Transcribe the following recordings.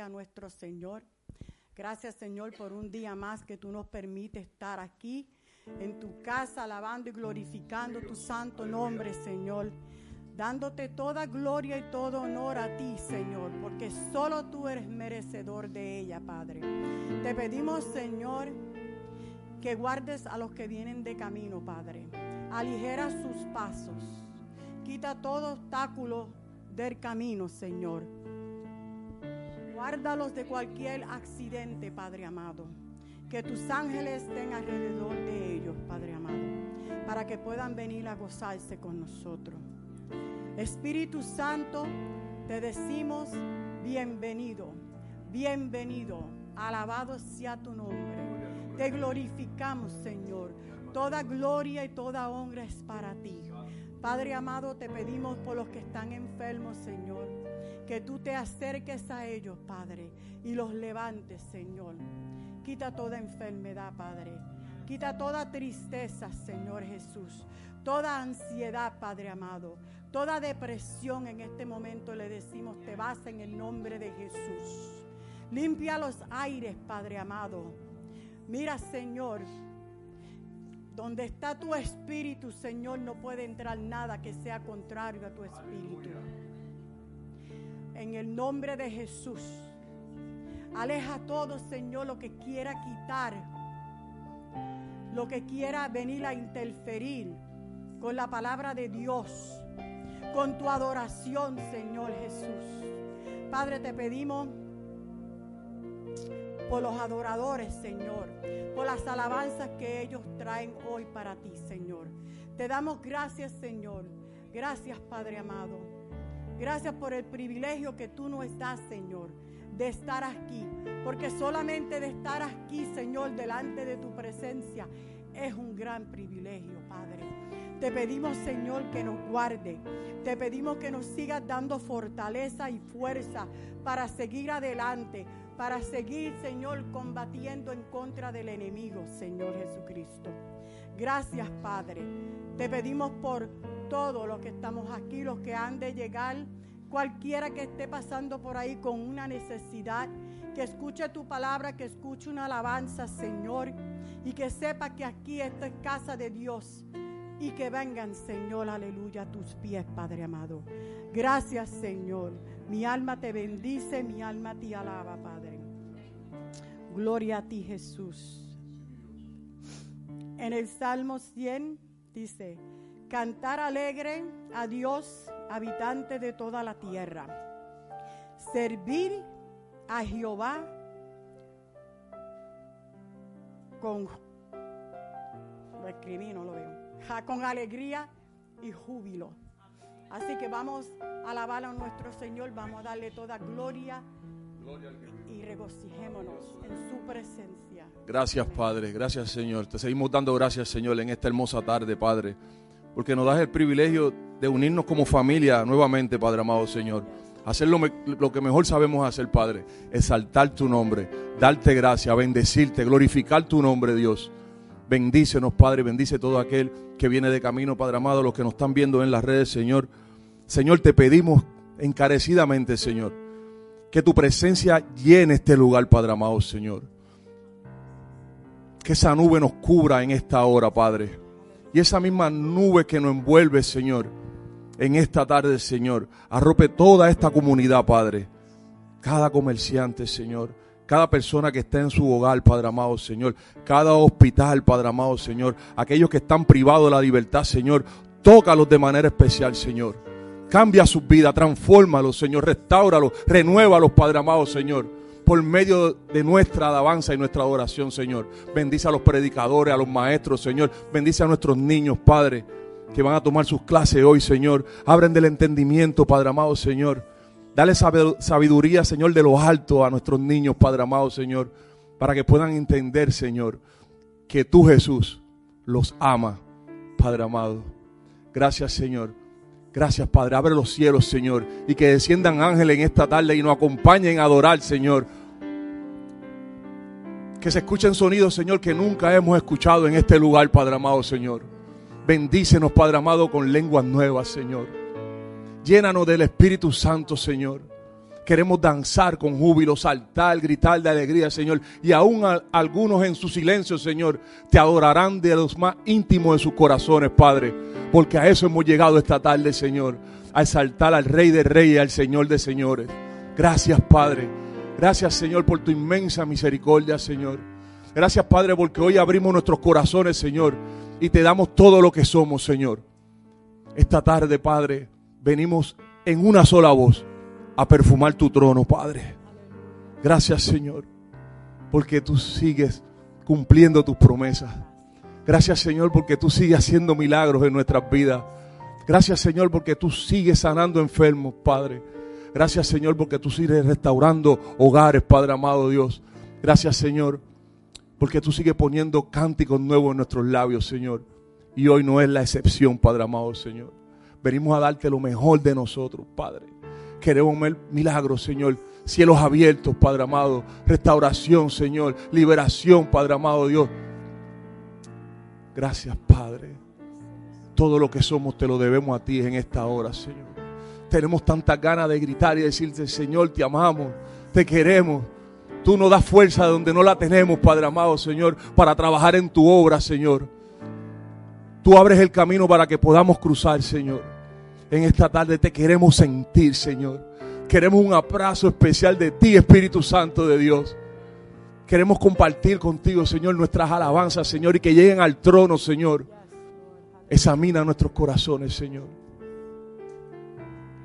a nuestro Señor. Gracias Señor por un día más que tú nos permites estar aquí en tu casa, alabando y glorificando tu santo nombre, Señor. Dándote toda gloria y todo honor a ti, Señor, porque solo tú eres merecedor de ella, Padre. Te pedimos, Señor, que guardes a los que vienen de camino, Padre. Aligera sus pasos. Quita todo obstáculo del camino, Señor. Guárdalos de cualquier accidente, Padre amado. Que tus ángeles estén alrededor de ellos, Padre amado, para que puedan venir a gozarse con nosotros. Espíritu Santo, te decimos bienvenido, bienvenido, alabado sea tu nombre. Te glorificamos, Señor. Toda gloria y toda honra es para ti. Padre amado, te pedimos por los que están enfermos, Señor, que tú te acerques a ellos, Padre, y los levantes, Señor. Quita toda enfermedad, Padre. Quita toda tristeza, Señor Jesús. Toda ansiedad, Padre amado. Toda depresión en este momento le decimos, te vas en el nombre de Jesús. Limpia los aires, Padre amado. Mira, Señor, donde está tu espíritu, Señor, no puede entrar nada que sea contrario a tu espíritu. En el nombre de Jesús. Aleja todo, Señor, lo que quiera quitar, lo que quiera venir a interferir con la palabra de Dios, con tu adoración, Señor Jesús. Padre, te pedimos por los adoradores, Señor, por las alabanzas que ellos traen hoy para ti, Señor. Te damos gracias, Señor. Gracias, Padre amado. Gracias por el privilegio que tú nos das, Señor de estar aquí. Porque solamente de estar aquí, Señor, delante de tu presencia, es un gran privilegio, Padre. Te pedimos, Señor, que nos guarde. Te pedimos que nos sigas dando fortaleza y fuerza para seguir adelante, para seguir, Señor, combatiendo en contra del enemigo, Señor Jesucristo. Gracias, Padre. Te pedimos por todos los que estamos aquí, los que han de llegar Cualquiera que esté pasando por ahí con una necesidad, que escuche tu palabra, que escuche una alabanza, Señor, y que sepa que aquí esta es casa de Dios. Y que vengan, Señor, aleluya, a tus pies, Padre amado. Gracias, Señor. Mi alma te bendice, mi alma te alaba, Padre. Gloria a ti, Jesús. En el Salmo 100 dice, cantar alegre a Dios habitante de toda la tierra. Servir a Jehová con lo escribí, no lo veo. con alegría y júbilo. Así que vamos a alabar a nuestro Señor, vamos a darle toda gloria y regocijémonos en su presencia. Gracias, Padre. Gracias, Señor. Te seguimos dando gracias, Señor, en esta hermosa tarde, Padre porque nos das el privilegio de unirnos como familia nuevamente, Padre amado Señor. Hacer lo, lo, que mejor sabemos hacer, Padre, exaltar tu nombre, darte gracia, bendecirte, glorificar tu nombre, Dios. Bendícenos, Padre, bendice todo aquel que viene de camino, Padre amado, los que nos están viendo en las redes, Señor. Señor, te pedimos encarecidamente, Señor, que tu presencia llene este lugar, Padre amado, Señor. Que esa nube nos cubra en esta hora, Padre y esa misma nube que nos envuelve, Señor, en esta tarde, Señor, arrope toda esta comunidad, Padre. Cada comerciante, Señor. Cada persona que está en su hogar, Padre amado, Señor. Cada hospital, Padre amado, Señor. Aquellos que están privados de la libertad, Señor. Tócalos de manera especial, Señor. Cambia sus vidas, transfórmalos, Señor. Restáuralos, renuévalos, Padre amado, Señor por medio de nuestra alabanza y nuestra adoración, Señor. Bendice a los predicadores, a los maestros, Señor. Bendice a nuestros niños, Padre, que van a tomar sus clases hoy, Señor. Abren del entendimiento, Padre amado, Señor. Dale sabiduría, Señor, de lo alto a nuestros niños, Padre amado, Señor, para que puedan entender, Señor, que tú, Jesús, los ama, Padre amado. Gracias, Señor. Gracias, Padre. Abre los cielos, Señor. Y que desciendan ángeles en esta tarde y nos acompañen a adorar, Señor. Que se escuchen sonidos, Señor, que nunca hemos escuchado en este lugar, Padre amado, Señor. Bendícenos, Padre amado, con lenguas nuevas, Señor. Llénanos del Espíritu Santo, Señor. Queremos danzar con júbilo, saltar, gritar de alegría, Señor. Y aún algunos en su silencio, Señor, te adorarán de los más íntimos de sus corazones, Padre. Porque a eso hemos llegado esta tarde, Señor. A exaltar al Rey de Reyes al Señor de Señores. Gracias, Padre. Gracias, Señor, por tu inmensa misericordia, Señor. Gracias, Padre, porque hoy abrimos nuestros corazones, Señor. Y te damos todo lo que somos, Señor. Esta tarde, Padre, venimos en una sola voz a perfumar tu trono, Padre. Gracias, Señor, porque tú sigues cumpliendo tus promesas. Gracias, Señor, porque tú sigues haciendo milagros en nuestras vidas. Gracias, Señor, porque tú sigues sanando enfermos, Padre. Gracias, Señor, porque tú sigues restaurando hogares, Padre amado Dios. Gracias, Señor, porque tú sigues poniendo cánticos nuevos en nuestros labios, Señor. Y hoy no es la excepción, Padre amado, Señor. Venimos a darte lo mejor de nosotros, Padre. Queremos ver milagros, Señor. Cielos abiertos, Padre amado. Restauración, Señor. Liberación, Padre amado Dios. Gracias, Padre. Todo lo que somos te lo debemos a ti en esta hora, Señor. Tenemos tantas ganas de gritar y decirte, Señor, te amamos, te queremos. Tú nos das fuerza de donde no la tenemos, Padre amado, Señor, para trabajar en tu obra, Señor. Tú abres el camino para que podamos cruzar, Señor. En esta tarde te queremos sentir, Señor. Queremos un abrazo especial de ti, Espíritu Santo de Dios. Queremos compartir contigo, Señor, nuestras alabanzas, Señor, y que lleguen al trono, Señor. Examina nuestros corazones, Señor.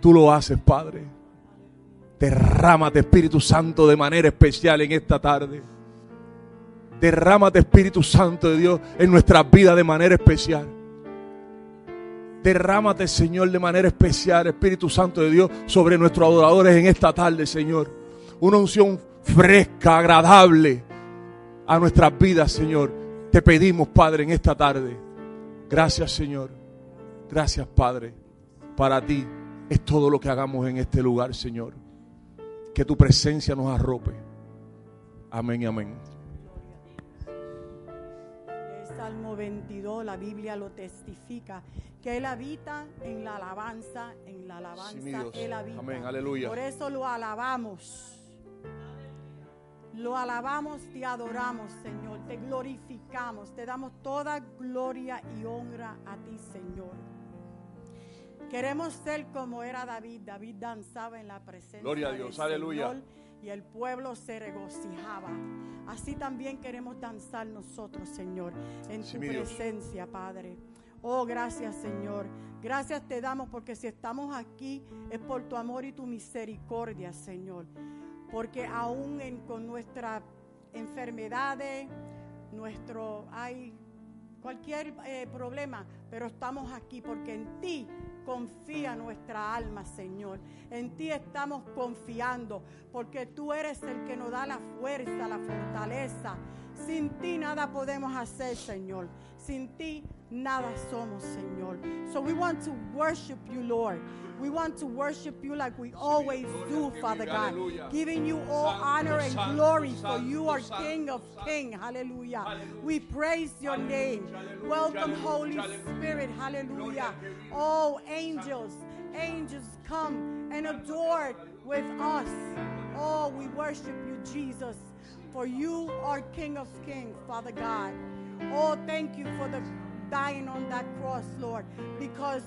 Tú lo haces, Padre. Derrámate, Espíritu Santo, de manera especial en esta tarde. Derrámate, Espíritu Santo de Dios, en nuestras vidas de manera especial. Derrámate, Señor, de manera especial, Espíritu Santo de Dios, sobre nuestros adoradores en esta tarde, Señor. Una unción fresca, agradable a nuestras vidas, Señor. Te pedimos, Padre, en esta tarde. Gracias, Señor. Gracias, Padre. Para ti es todo lo que hagamos en este lugar, Señor. Que tu presencia nos arrope. Amén y amén. Salmo 22, la Biblia lo testifica, que Él habita en la alabanza, en la alabanza Él habita. Amén, aleluya. Por eso lo alabamos. Lo alabamos, te adoramos, Señor, te glorificamos, te damos toda gloria y honra a ti, Señor. Queremos ser como era David. David danzaba en la presencia Gloria a Dios, aleluya y el pueblo se regocijaba. Así también queremos danzar nosotros, Señor, en tu presencia, Padre. Oh, gracias, Señor. Gracias te damos porque si estamos aquí es por tu amor y tu misericordia, Señor. Porque aún con nuestras enfermedades, nuestro hay cualquier eh, problema, pero estamos aquí porque en ti confía nuestra alma, Señor. En ti estamos confiando, porque tú eres el que nos da la fuerza, la fortaleza. Sin ti nada podemos hacer, Señor. Sin ti nada somos, Señor. So we want to worship you, Lord. We want to worship you like we always do, Father God, giving you all honor and glory for you are King of Kings. Hallelujah. We praise your name. Welcome, Holy Spirit. Hallelujah. Oh, angels, angels come and adore with us. Oh, we worship you, Jesus, for you are King of Kings, Father God. Oh, thank you for the dying on that cross, Lord, because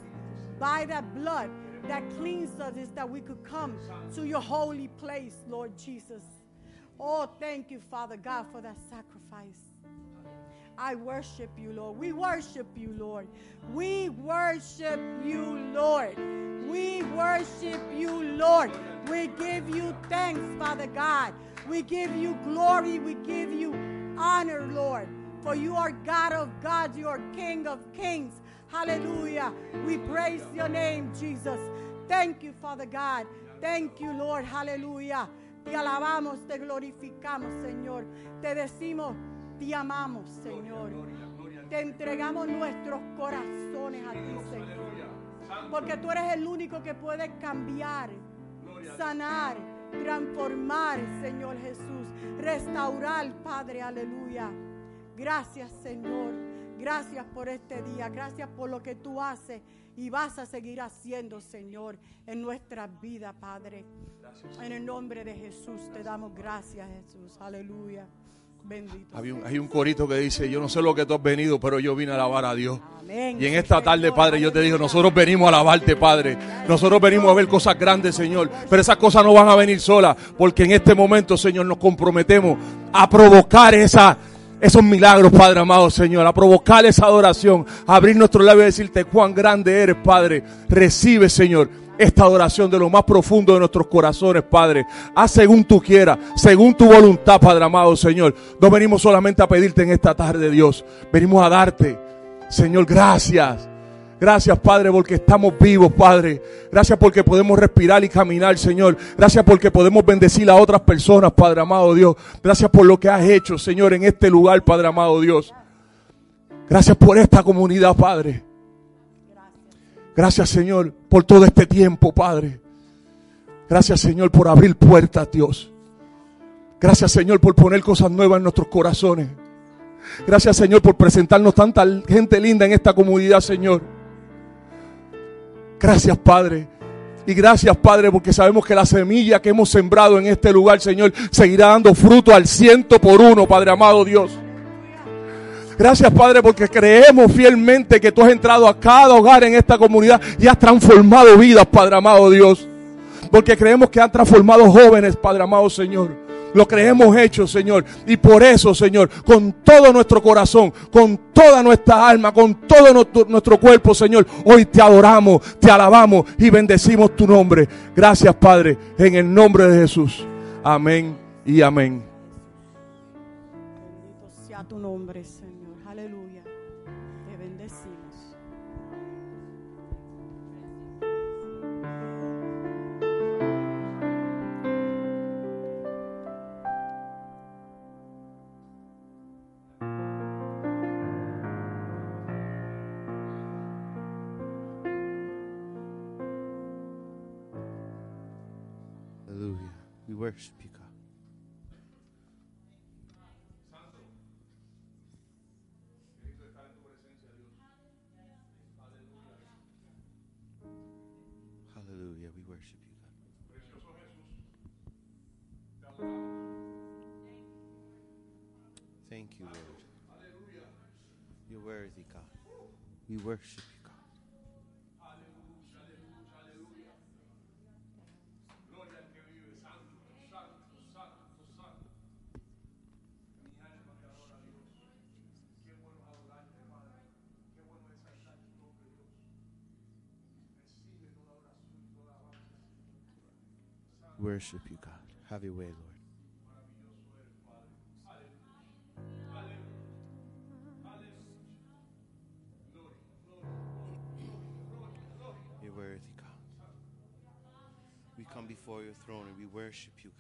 by that blood, that cleans us is that we could come to your holy place, Lord Jesus. Oh, thank you, Father God, for that sacrifice. I worship you, Lord. We worship you, Lord. We worship you, Lord. We worship you, Lord. We give you thanks, Father God. We give you glory. We give you honor, Lord. You are God of gods. You are King of kings. Hallelujah. We praise your name, Jesus. Thank you, Father God. Thank you, Lord. Hallelujah. Te alabamos, te glorificamos, Señor. Te decimos, te amamos, Señor. Te entregamos nuestros corazones a ti, Señor. Porque tú eres el único que puede cambiar, sanar, transformar, Señor Jesús. Restaurar, Padre, aleluya. Gracias, Señor. Gracias por este día. Gracias por lo que tú haces y vas a seguir haciendo, Señor, en nuestras vidas, Padre. En el nombre de Jesús te damos gracias, Jesús. Aleluya. Bendito. Hay un, hay un corito que dice, yo no sé lo que tú has venido, pero yo vine a alabar a Dios. Y en esta tarde, Padre, yo te digo, nosotros venimos a alabarte, Padre. Nosotros venimos a ver cosas grandes, Señor. Pero esas cosas no van a venir solas, porque en este momento, Señor, nos comprometemos a provocar esa, esos milagros, Padre amado, Señor, a provocar esa adoración, a abrir nuestro labio y decirte cuán grande eres, Padre. Recibe, Señor, esta adoración de lo más profundo de nuestros corazones, Padre. Haz según tú quieras, según tu voluntad, Padre amado, Señor. No venimos solamente a pedirte en esta tarde, Dios. Venimos a darte, Señor, gracias. Gracias, Padre, porque estamos vivos, Padre. Gracias porque podemos respirar y caminar, Señor. Gracias porque podemos bendecir a otras personas, Padre amado Dios. Gracias por lo que has hecho, Señor, en este lugar, Padre amado Dios. Gracias por esta comunidad, Padre. Gracias, Señor, por todo este tiempo, Padre. Gracias, Señor, por abrir puertas, Dios. Gracias, Señor, por poner cosas nuevas en nuestros corazones. Gracias, Señor, por presentarnos tanta gente linda en esta comunidad, Señor. Gracias, Padre. Y gracias, Padre, porque sabemos que la semilla que hemos sembrado en este lugar, Señor, seguirá dando fruto al ciento por uno, Padre amado Dios. Gracias, Padre, porque creemos fielmente que tú has entrado a cada hogar en esta comunidad y has transformado vidas, Padre amado Dios. Porque creemos que han transformado jóvenes, Padre amado Señor. Lo creemos hecho, Señor. Y por eso, Señor, con todo nuestro corazón, con toda nuestra alma, con todo nuestro, cuerpo, Señor, hoy te adoramos, te alabamos y bendecimos tu nombre. Gracias, Padre, en el nombre de Jesús. Amén y amén. Bendito sea tu nombre, God. Hallelujah. We worship you, God. Thank you, Lord. You're worthy, God. We worship you. Worship you, God. Have your way, Lord. You're worthy, God. We come before your throne and we worship you,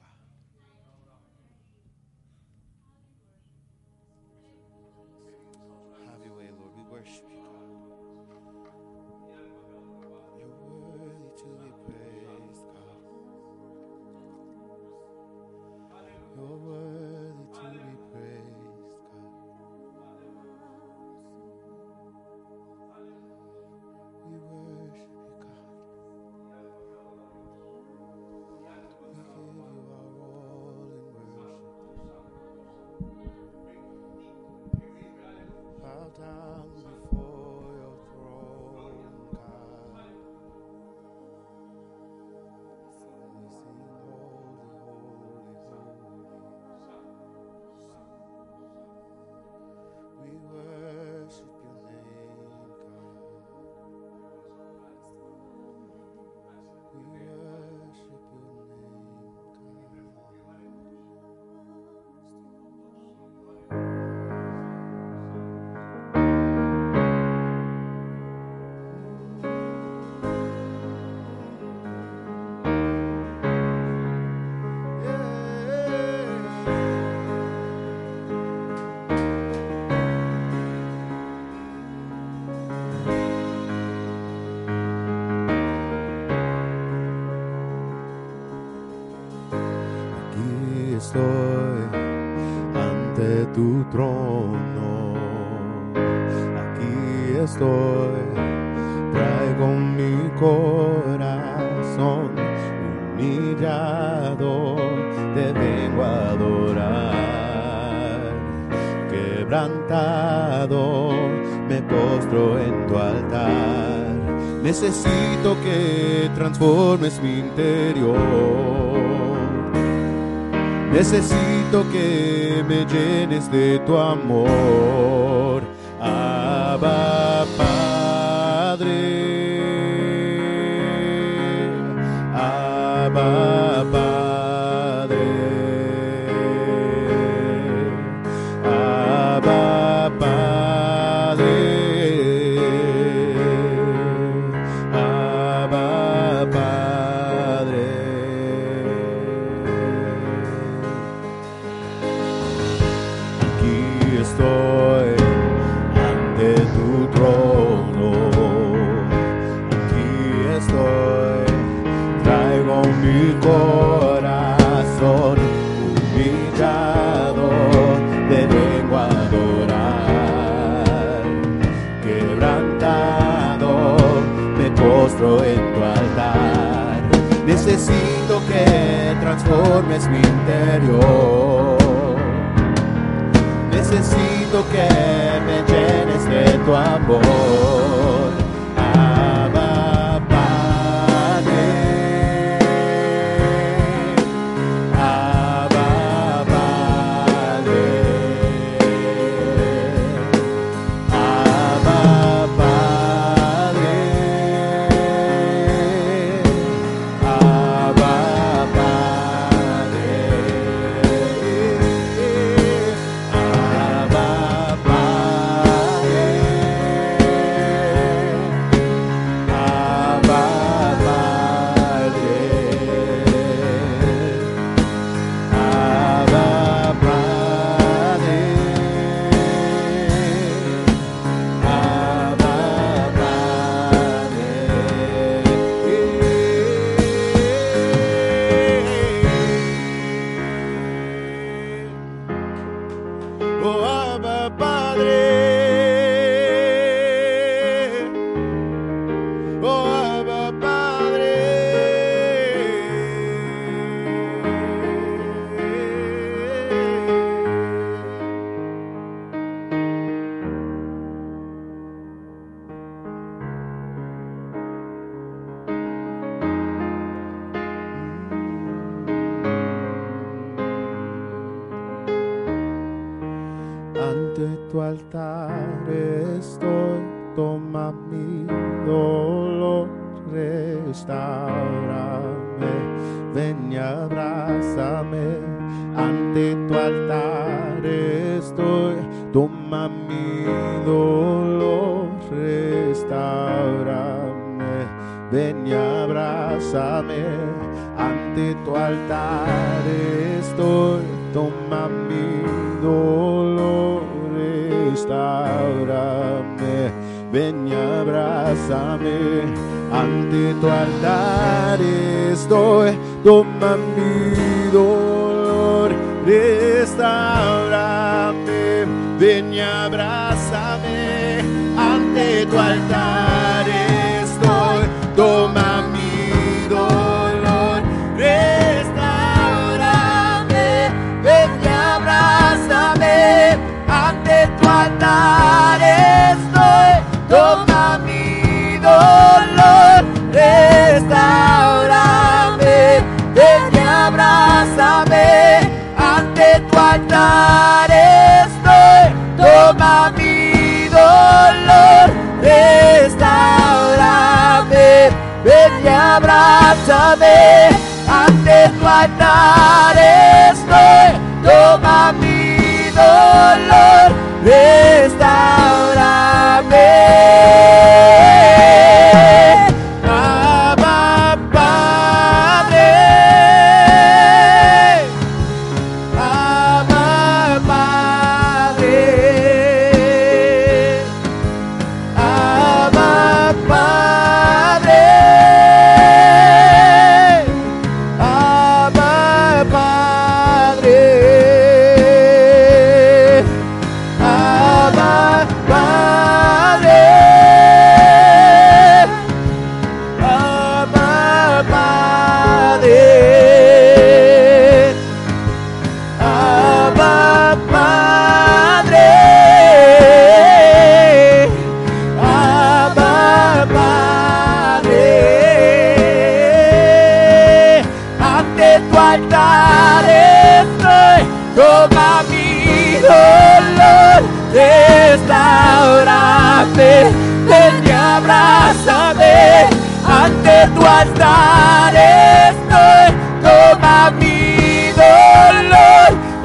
tu trono. Aquí estoy, traigo mi corazón humillado, te vengo a adorar. Quebrantado, me postro en tu altar. Necesito que transformes mi interior Necesito que me llenes de tu amor. necesito que transformes mi interior. Necesito que me llenes de tu amor.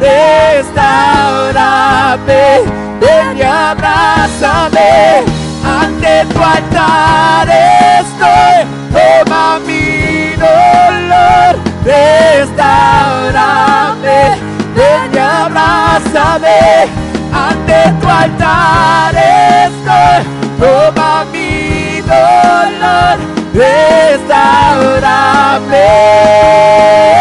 Restaurame, ven y abrázame, ante tu altar estoy, toma mi dolor, restaurame, ven y abrázame, ante tu altar estoy, toma mi dolor, restaurame.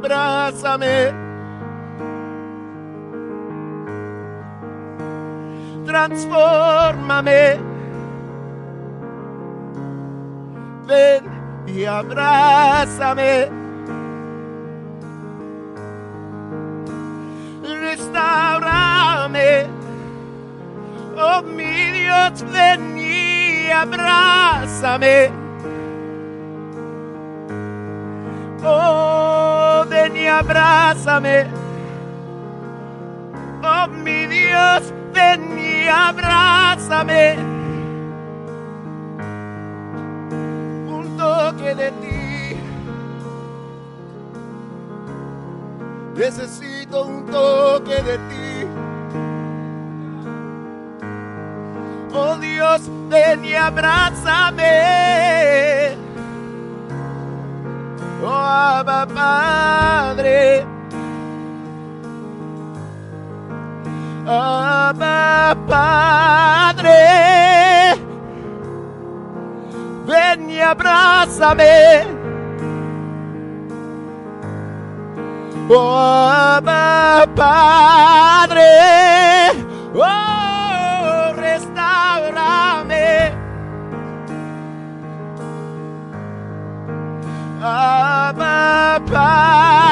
Abrázame. Transfórmame. Ven y abrázame. Restaurame. Oh mi Dios, ven y abrázame. Oh, abrázame. Oh, mi Dios, ven y abrázame. Un toque de ti. Necesito un toque de ti. Oh Dios, ven y abrázame. Oh Abba Padre. Abba Padre. Ven y abrázame. Oh Abba Padre. Oh, of my body.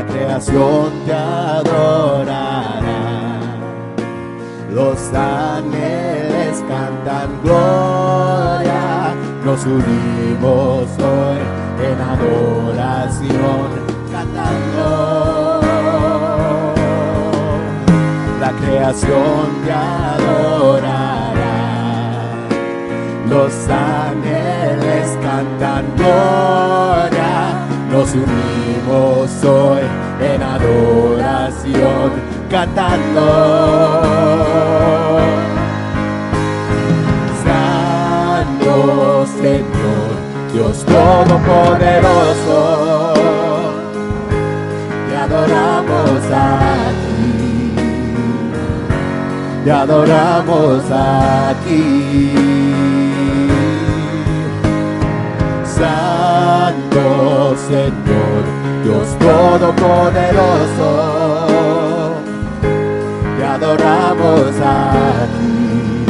la creación te adorará. Los ángeles cantan gloria, nos unimos hoy en adoración, cantando. La creación te adorará, los ángeles cantan gloria, nos unimos vivo soy en adoración cantando. Santo Señor, Dios Todopoderoso, te adoramos a ti, te adoramos a ti. Santo Señor, Dios todopoderoso, te adoramos aquí,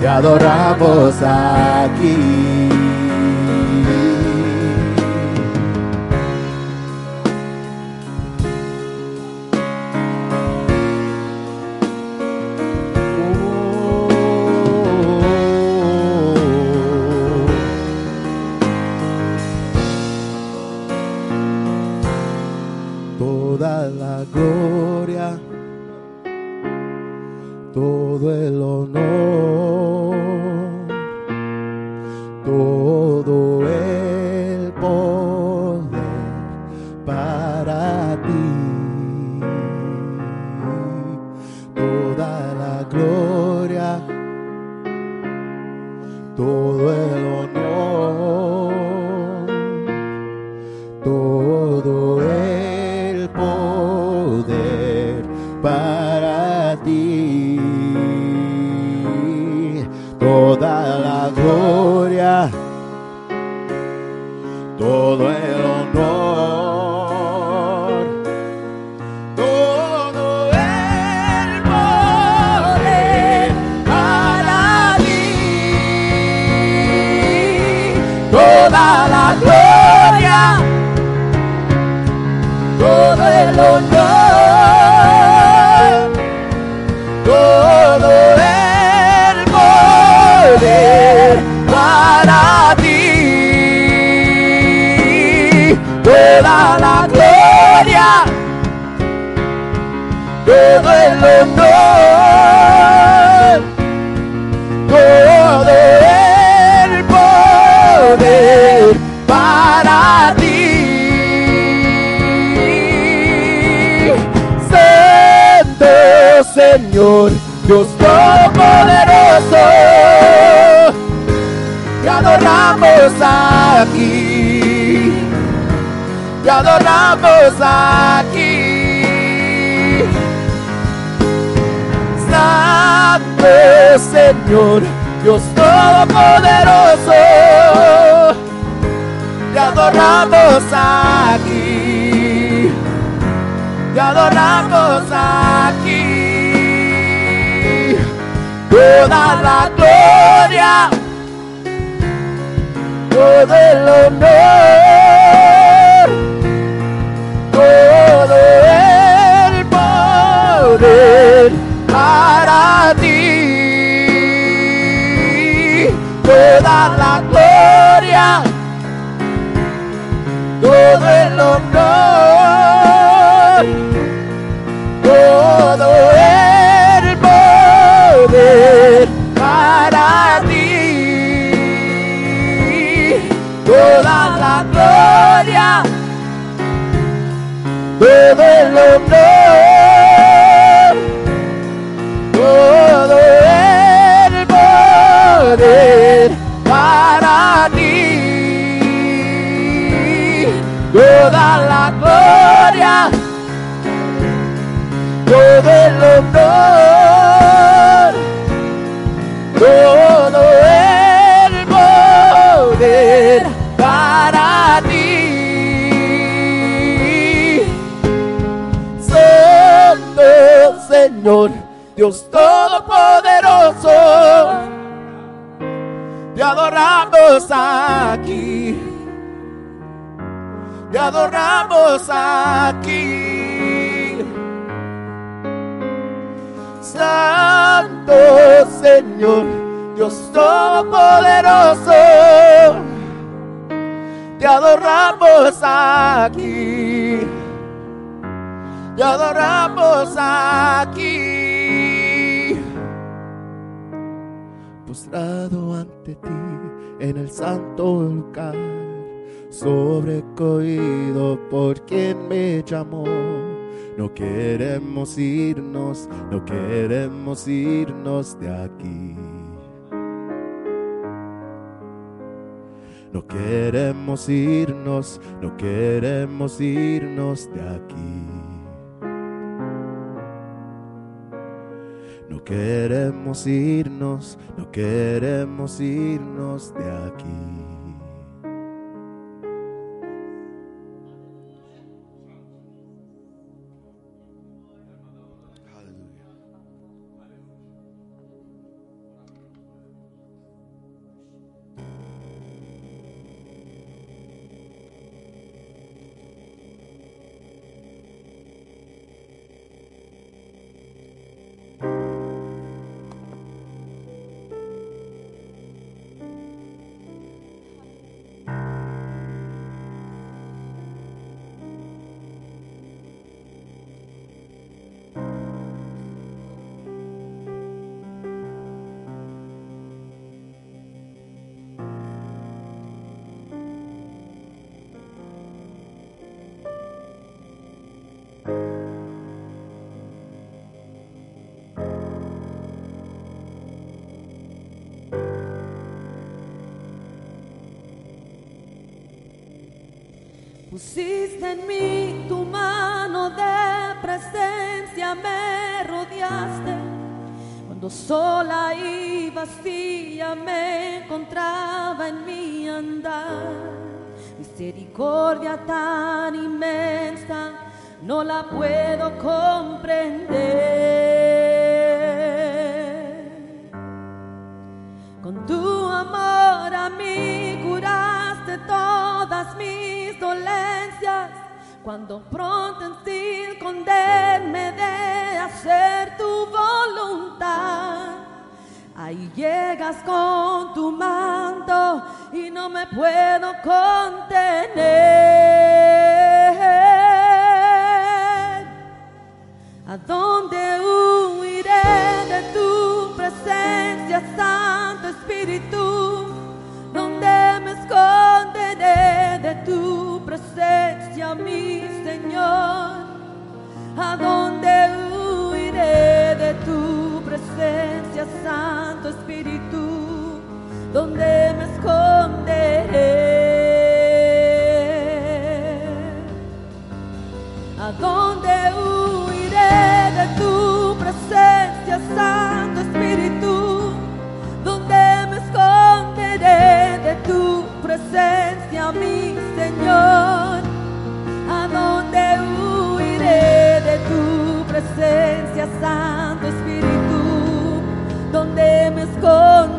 te adoramos aquí. Te adoramos aquí. Toda la gloria, todo el honor, todo el poder para ti. Toda la gloria, todo el honor, todo el poder para ti. Toda la gloria, todo el honor, todo el poder para ti. Toda la gloria, todo el honor, todo el poder para ti. Santo Señor, Dios Todopoderoso, te adoramos aquí, te adoramos aquí. Santo Señor, Dios Todopoderoso, te adoramos aquí, te adoramos aquí. Postrado ante ti en el santo lugar, sobrecogido por quien me llamó. No queremos irnos, no queremos irnos de aquí. No queremos irnos, no queremos irnos de aquí. No queremos irnos, no queremos irnos de aquí. En mí tu mano de presencia, me rodeaste. Cuando sola y vacía me encontraba en mi andar. Misericordia tan inmensa, no la puedo comprender. Con tu amor a mí curaste todas mis dolencias. Cuando pronto en ti esconderme de hacer tu voluntad, ahí llegas con tu manto y no me puedo contener. ¿A dónde huiré de tu presencia, Santo Espíritu? ¿Dónde me esconderé de tu presencia, mi Señor? ¿A dónde huiré de tu presencia, Santo Espíritu? ¿Dónde me esconderé? ¿A dónde huiré de tu presencia, Santo Espíritu? ¿Dónde me esconderé de tu presencia, mi Señor? Presencia, Santo Espíritu? ¿Dónde me esconderé?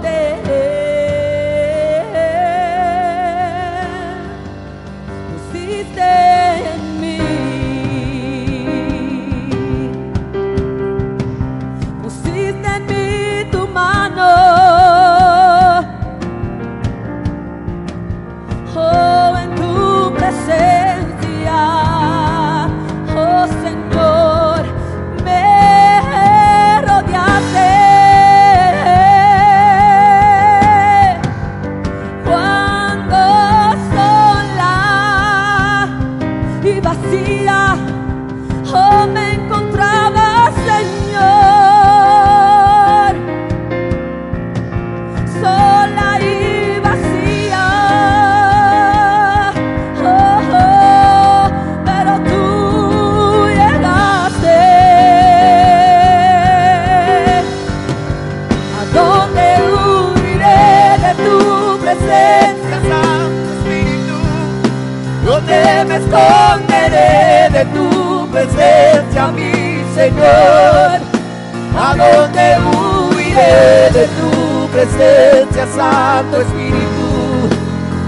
¿A dónde huiré de tu presencia, Santo Espíritu?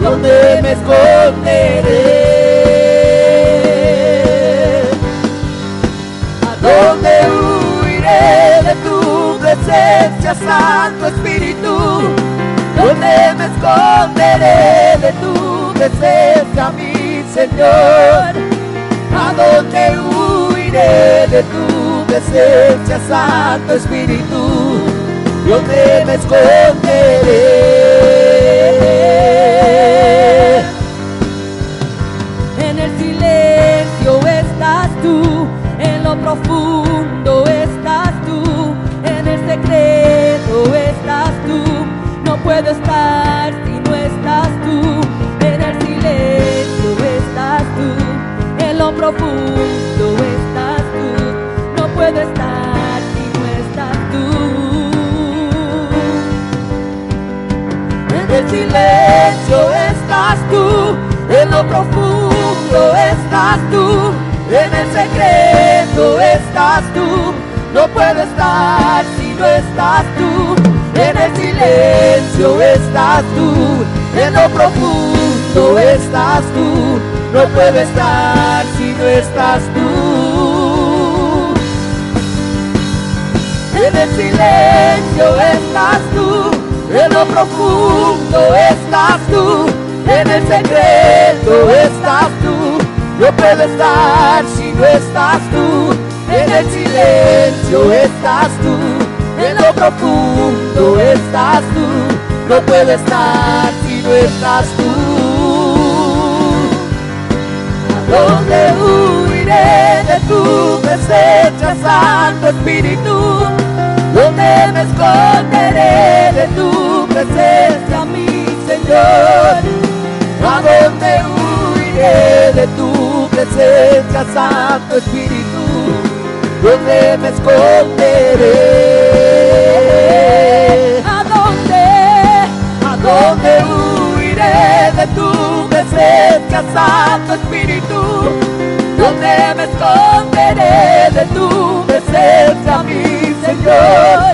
¿Dónde me esconderé? ¿A dónde huiré de tu presencia, Santo Espíritu? ¿Dónde me esconderé de tu presencia, mi Señor? ¿A dónde huiré de presencia, Santo Espíritu? ¿Dónde me esconderé? En el silencio estás tú, en lo profundo estás tú, en el secreto estás tú. No puedo estar en lo profundo estás tú, en el secreto estás tú. No puedo estar si no estás tú, en el silencio estás tú, en lo profundo estás tú. No puedo estar si no estás tú. En el silencio estás tú, en lo profundo estás tú, en el secreto estás tú. No puedo estar si no estás tú, en el silencio estás tú, en lo profundo estás tú. No puedo estar si no estás tú. ¿A dónde huiré de tu presencia, Santo Espíritu? ¿Dónde me esconderé de tu presencia, mi Señor? ¿A dónde huiré de tu presencia, Santo Espíritu? ¿Dónde me esconderé? ¿A dónde? ¿A dónde huiré de tu presencia, Santo Espíritu? ¿Dónde me esconderé de tu presencia, mi Señor?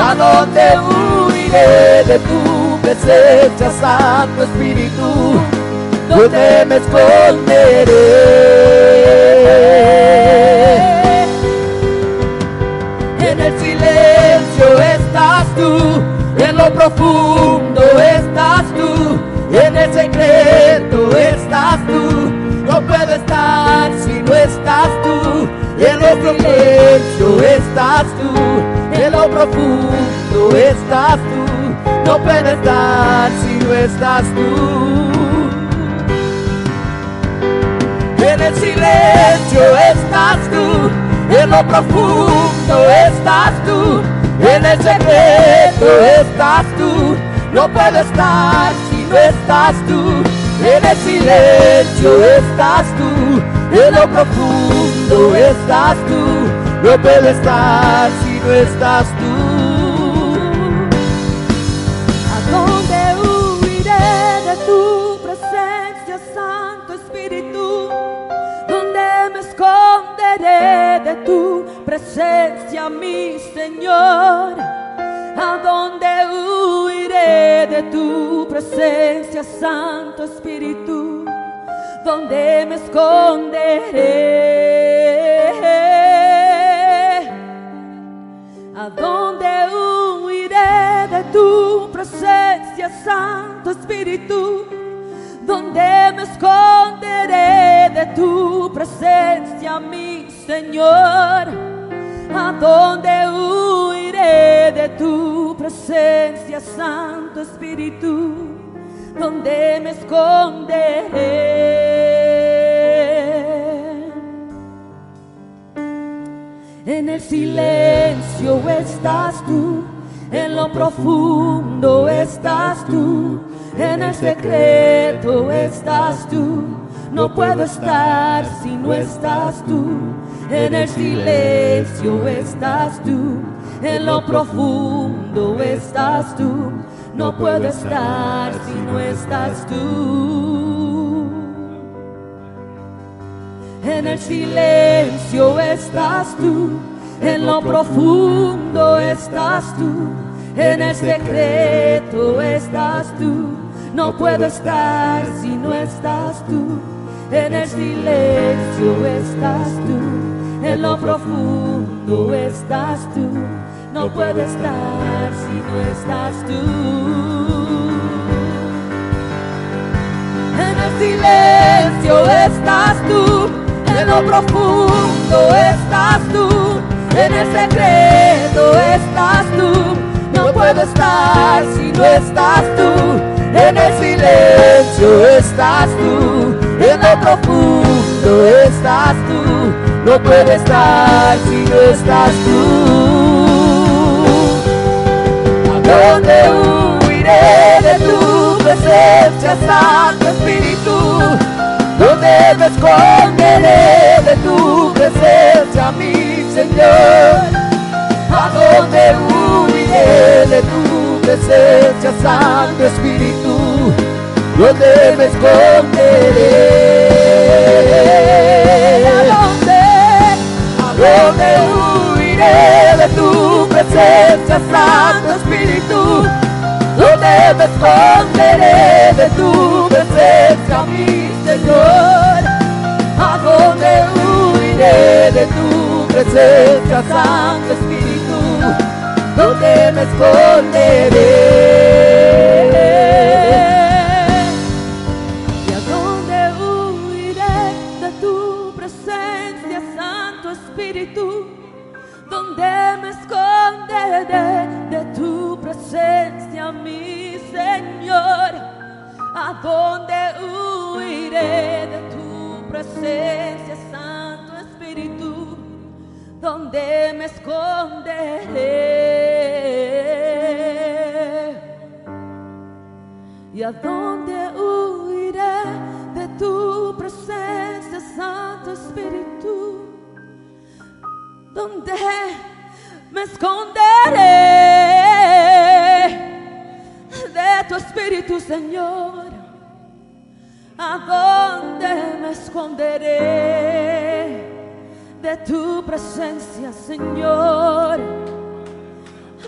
¿A dónde huiré de tu desechas a tu espíritu, donde me esconderé. En el silencio estás tú, en lo profundo estás tú, en el secreto estás tú. No puedo estar si no estás tú, en lo silencio estás tú, en lo profundo estás tú puede estar si no estás tú. En el silencio estás tú, en lo profundo estás tú, en el secreto estás tú. No puedo estar si no estás tú. En el silencio estás tú, en lo profundo estás tú. No puedo estar si no estás tú. Presencia, mi Señor? ¿A dónde huiré de tu presencia, Santo Espíritu? ¿Dónde me esconderé? ¿A dónde huiré de tu presencia, Santo Espíritu? ¿Dónde me esconderé de tu presencia, mi Señor? ¿A dónde huiré de tu presencia, Santo Espíritu? ¿Dónde me esconderé? En el silencio estás tú, en lo profundo estás tú, en el secreto estás tú. No puedo estar si no estás tú. En el silencio estás tú, en lo profundo estás tú. No puedo estar si no estás tú. En el silencio estás tú, en lo profundo estás tú, en el secreto estás tú. No puedo estar si no estás tú. En el silencio estás tú, en lo profundo estás tú. No puedo estar si no estás tú. En el silencio estás tú, en lo profundo estás tú, en el secreto estás tú. No puedo estar si no estás tú. En el silencio estás tú, en lo profundo estás tú. No puedo estar si no estás tú. ¿A dónde huiré de tu presencia, Santo Espíritu? ¿Dónde me esconderé de tu presencia, mi Señor? ¿A dónde huiré de tu presencia, Santo Espíritu? ¿Dónde me esconderé? ¿A dónde? ¿A dónde huiré de tu presencia, Santo Espíritu? ¿Dónde me esconderé de tu presencia, mi Señor? ¿A dónde huiré de tu presencia, Santo Espíritu? ¿Dónde me esconderé? De tu presencia, mi Señor? ¿A dónde huiré de tu presencia, Santo Espíritu? ¿Dónde me esconderé? ¿Y a dónde huiré de tu presencia, Santo Espíritu? ¿Dónde me esconderé de tu Espíritu, Señor? ¿A dónde me esconderé de tu presencia, Señor?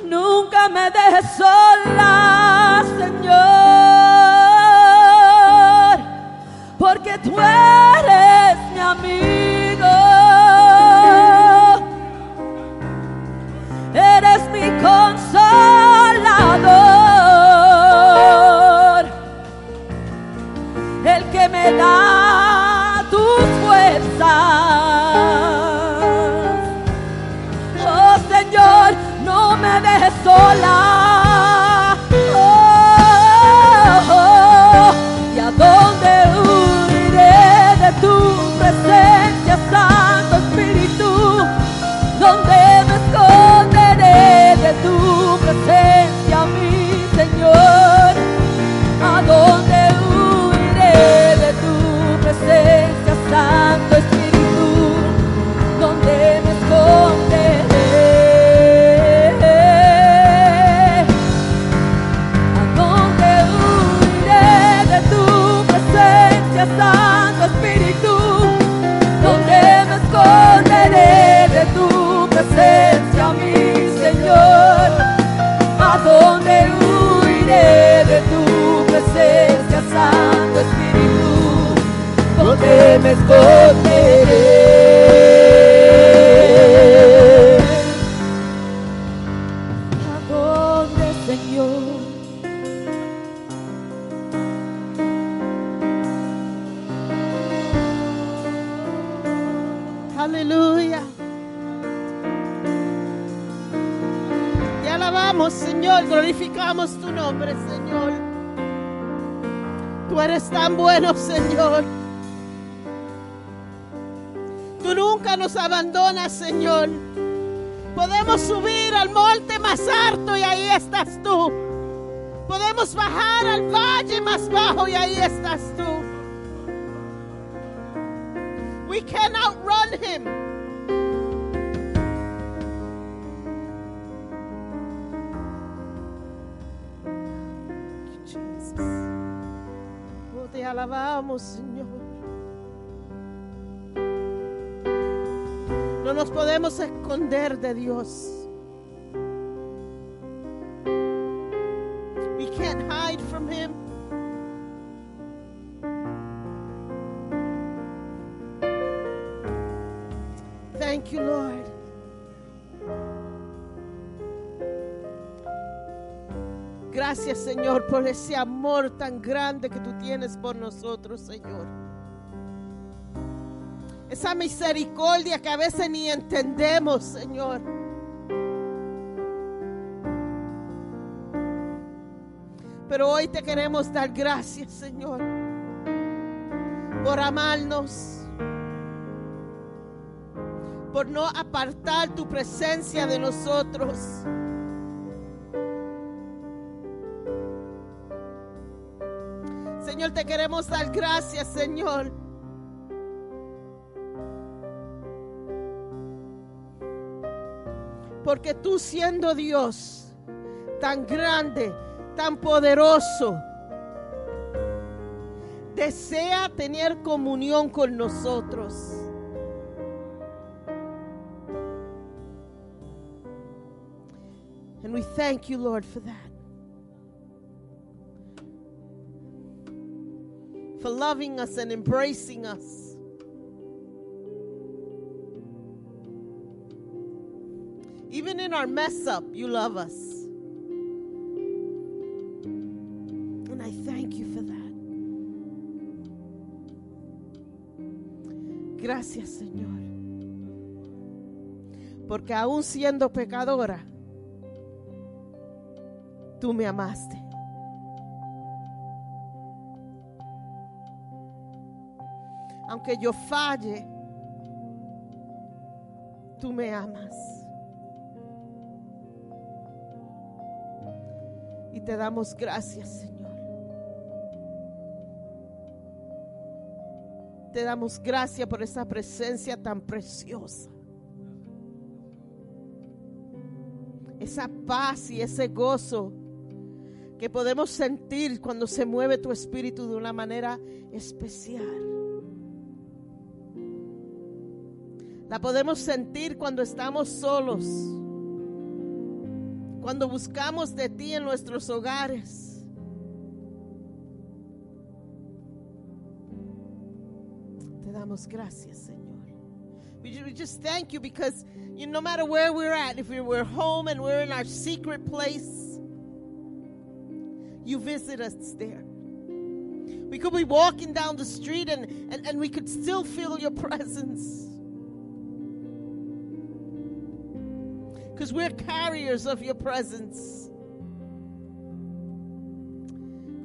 Nunca me dejes sola, Señor, porque tú eres mi amigo. Por ese amor tan grande que tú tienes por nosotros, Señor. Esa misericordia que a veces ni entendemos, Señor. Pero hoy te queremos dar gracias, Señor, por amarnos por no apartar tu presencia de nosotros. Señor, te queremos dar gracias, Señor. Porque tú siendo Dios tan grande, tan poderoso, desea tener comunión con nosotros. And we thank you, Lord, for that. For loving us and embracing us. Even in our mess up, you love us. And I thank you for that. Gracias, Señor. Porque aún siendo pecadora, tú me amaste. Aunque yo falle, tú me amas. Y te damos gracias, Señor. Te damos gracias por esa presencia tan preciosa. Esa paz y ese gozo que podemos sentir cuando se mueve tu espíritu de una manera especial. La podemos sentir cuando estamos solos, cuando buscamos de ti en nuestros hogares. Te damos gracias, Señor. We just thank you because you no matter where we're at, if we we're home and we're in our secret place, you visit us there. We could be walking down the street and, and, and we could still feel your presence. Because we're carriers of your presence.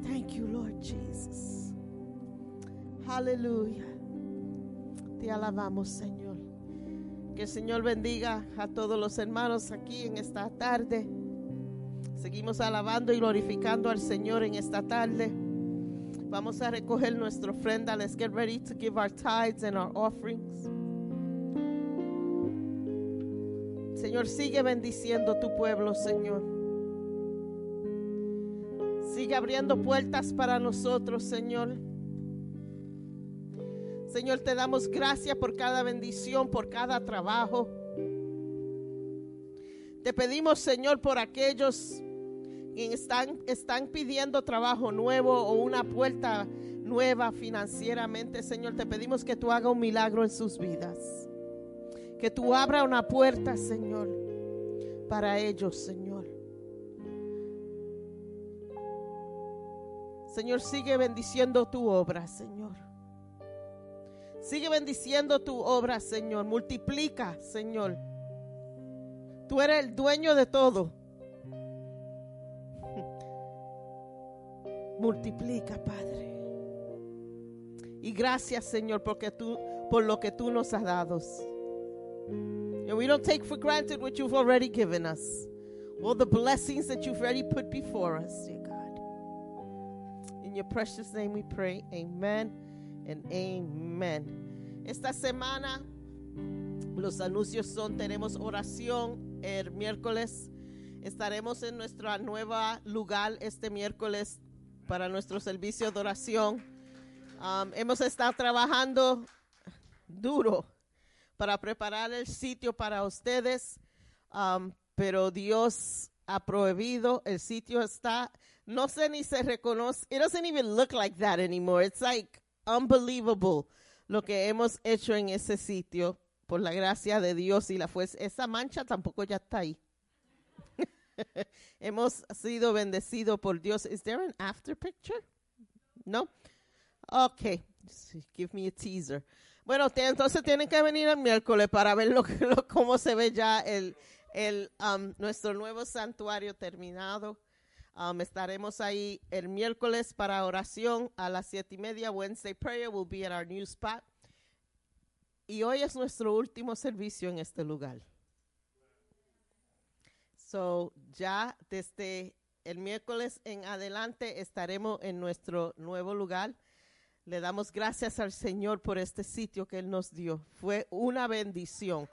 Thank you, Lord Jesus. Aleluya. Te alabamos, Señor. Que el Señor bendiga a todos los hermanos aquí en esta tarde. Seguimos alabando y glorificando al Señor en esta tarde. Vamos a recoger nuestra ofrenda. Let's get ready to give our tithes and our offerings. Señor, sigue bendiciendo tu pueblo, Señor. Sigue abriendo puertas para nosotros, Señor. Señor, te damos gracias por cada bendición, por cada trabajo. Te pedimos, Señor, por aquellos y están, están pidiendo trabajo nuevo o una puerta nueva financieramente, Señor, te pedimos que tú hagas un milagro en sus vidas. Que tú abra una puerta, Señor, para ellos, Señor. Señor, sigue bendiciendo tu obra, Señor. Sigue bendiciendo tu obra, Señor. Multiplica, Señor. Tú eres el dueño de todo. Multiplica, Padre. Y gracias, Señor, porque tú por lo que tú nos has dado. And we don't take for granted what you've already given us. All the blessings that you've already put before us, dear God. In your precious name we pray. Amen and amen. Esta semana los anuncios son tenemos oración el miércoles. Estaremos en nuestra nueva lugar este miércoles para nuestro servicio de oración. Um, hemos estado trabajando duro para preparar el sitio para ustedes, um, pero Dios ha prohibido, el sitio está, no sé ni se reconoce, it doesn't even look like that anymore. It's like unbelievable lo que hemos hecho en ese sitio por la gracia de Dios y la fuerza. Esa mancha tampoco ya está ahí. hemos sido bendecidos por Dios. Is there an after picture? No. Ok, give me a teaser. Bueno, entonces tienen que venir el miércoles para ver lo, lo, cómo se ve ya el, el, um, nuestro nuevo santuario terminado. Um, estaremos ahí el miércoles para oración a las siete y media. Wednesday prayer will be at our new spot. Y hoy es nuestro último servicio en este lugar. So, ya desde el miércoles en adelante estaremos en nuestro nuevo lugar. Le damos gracias al Señor por este sitio que Él nos dio. Fue una bendición,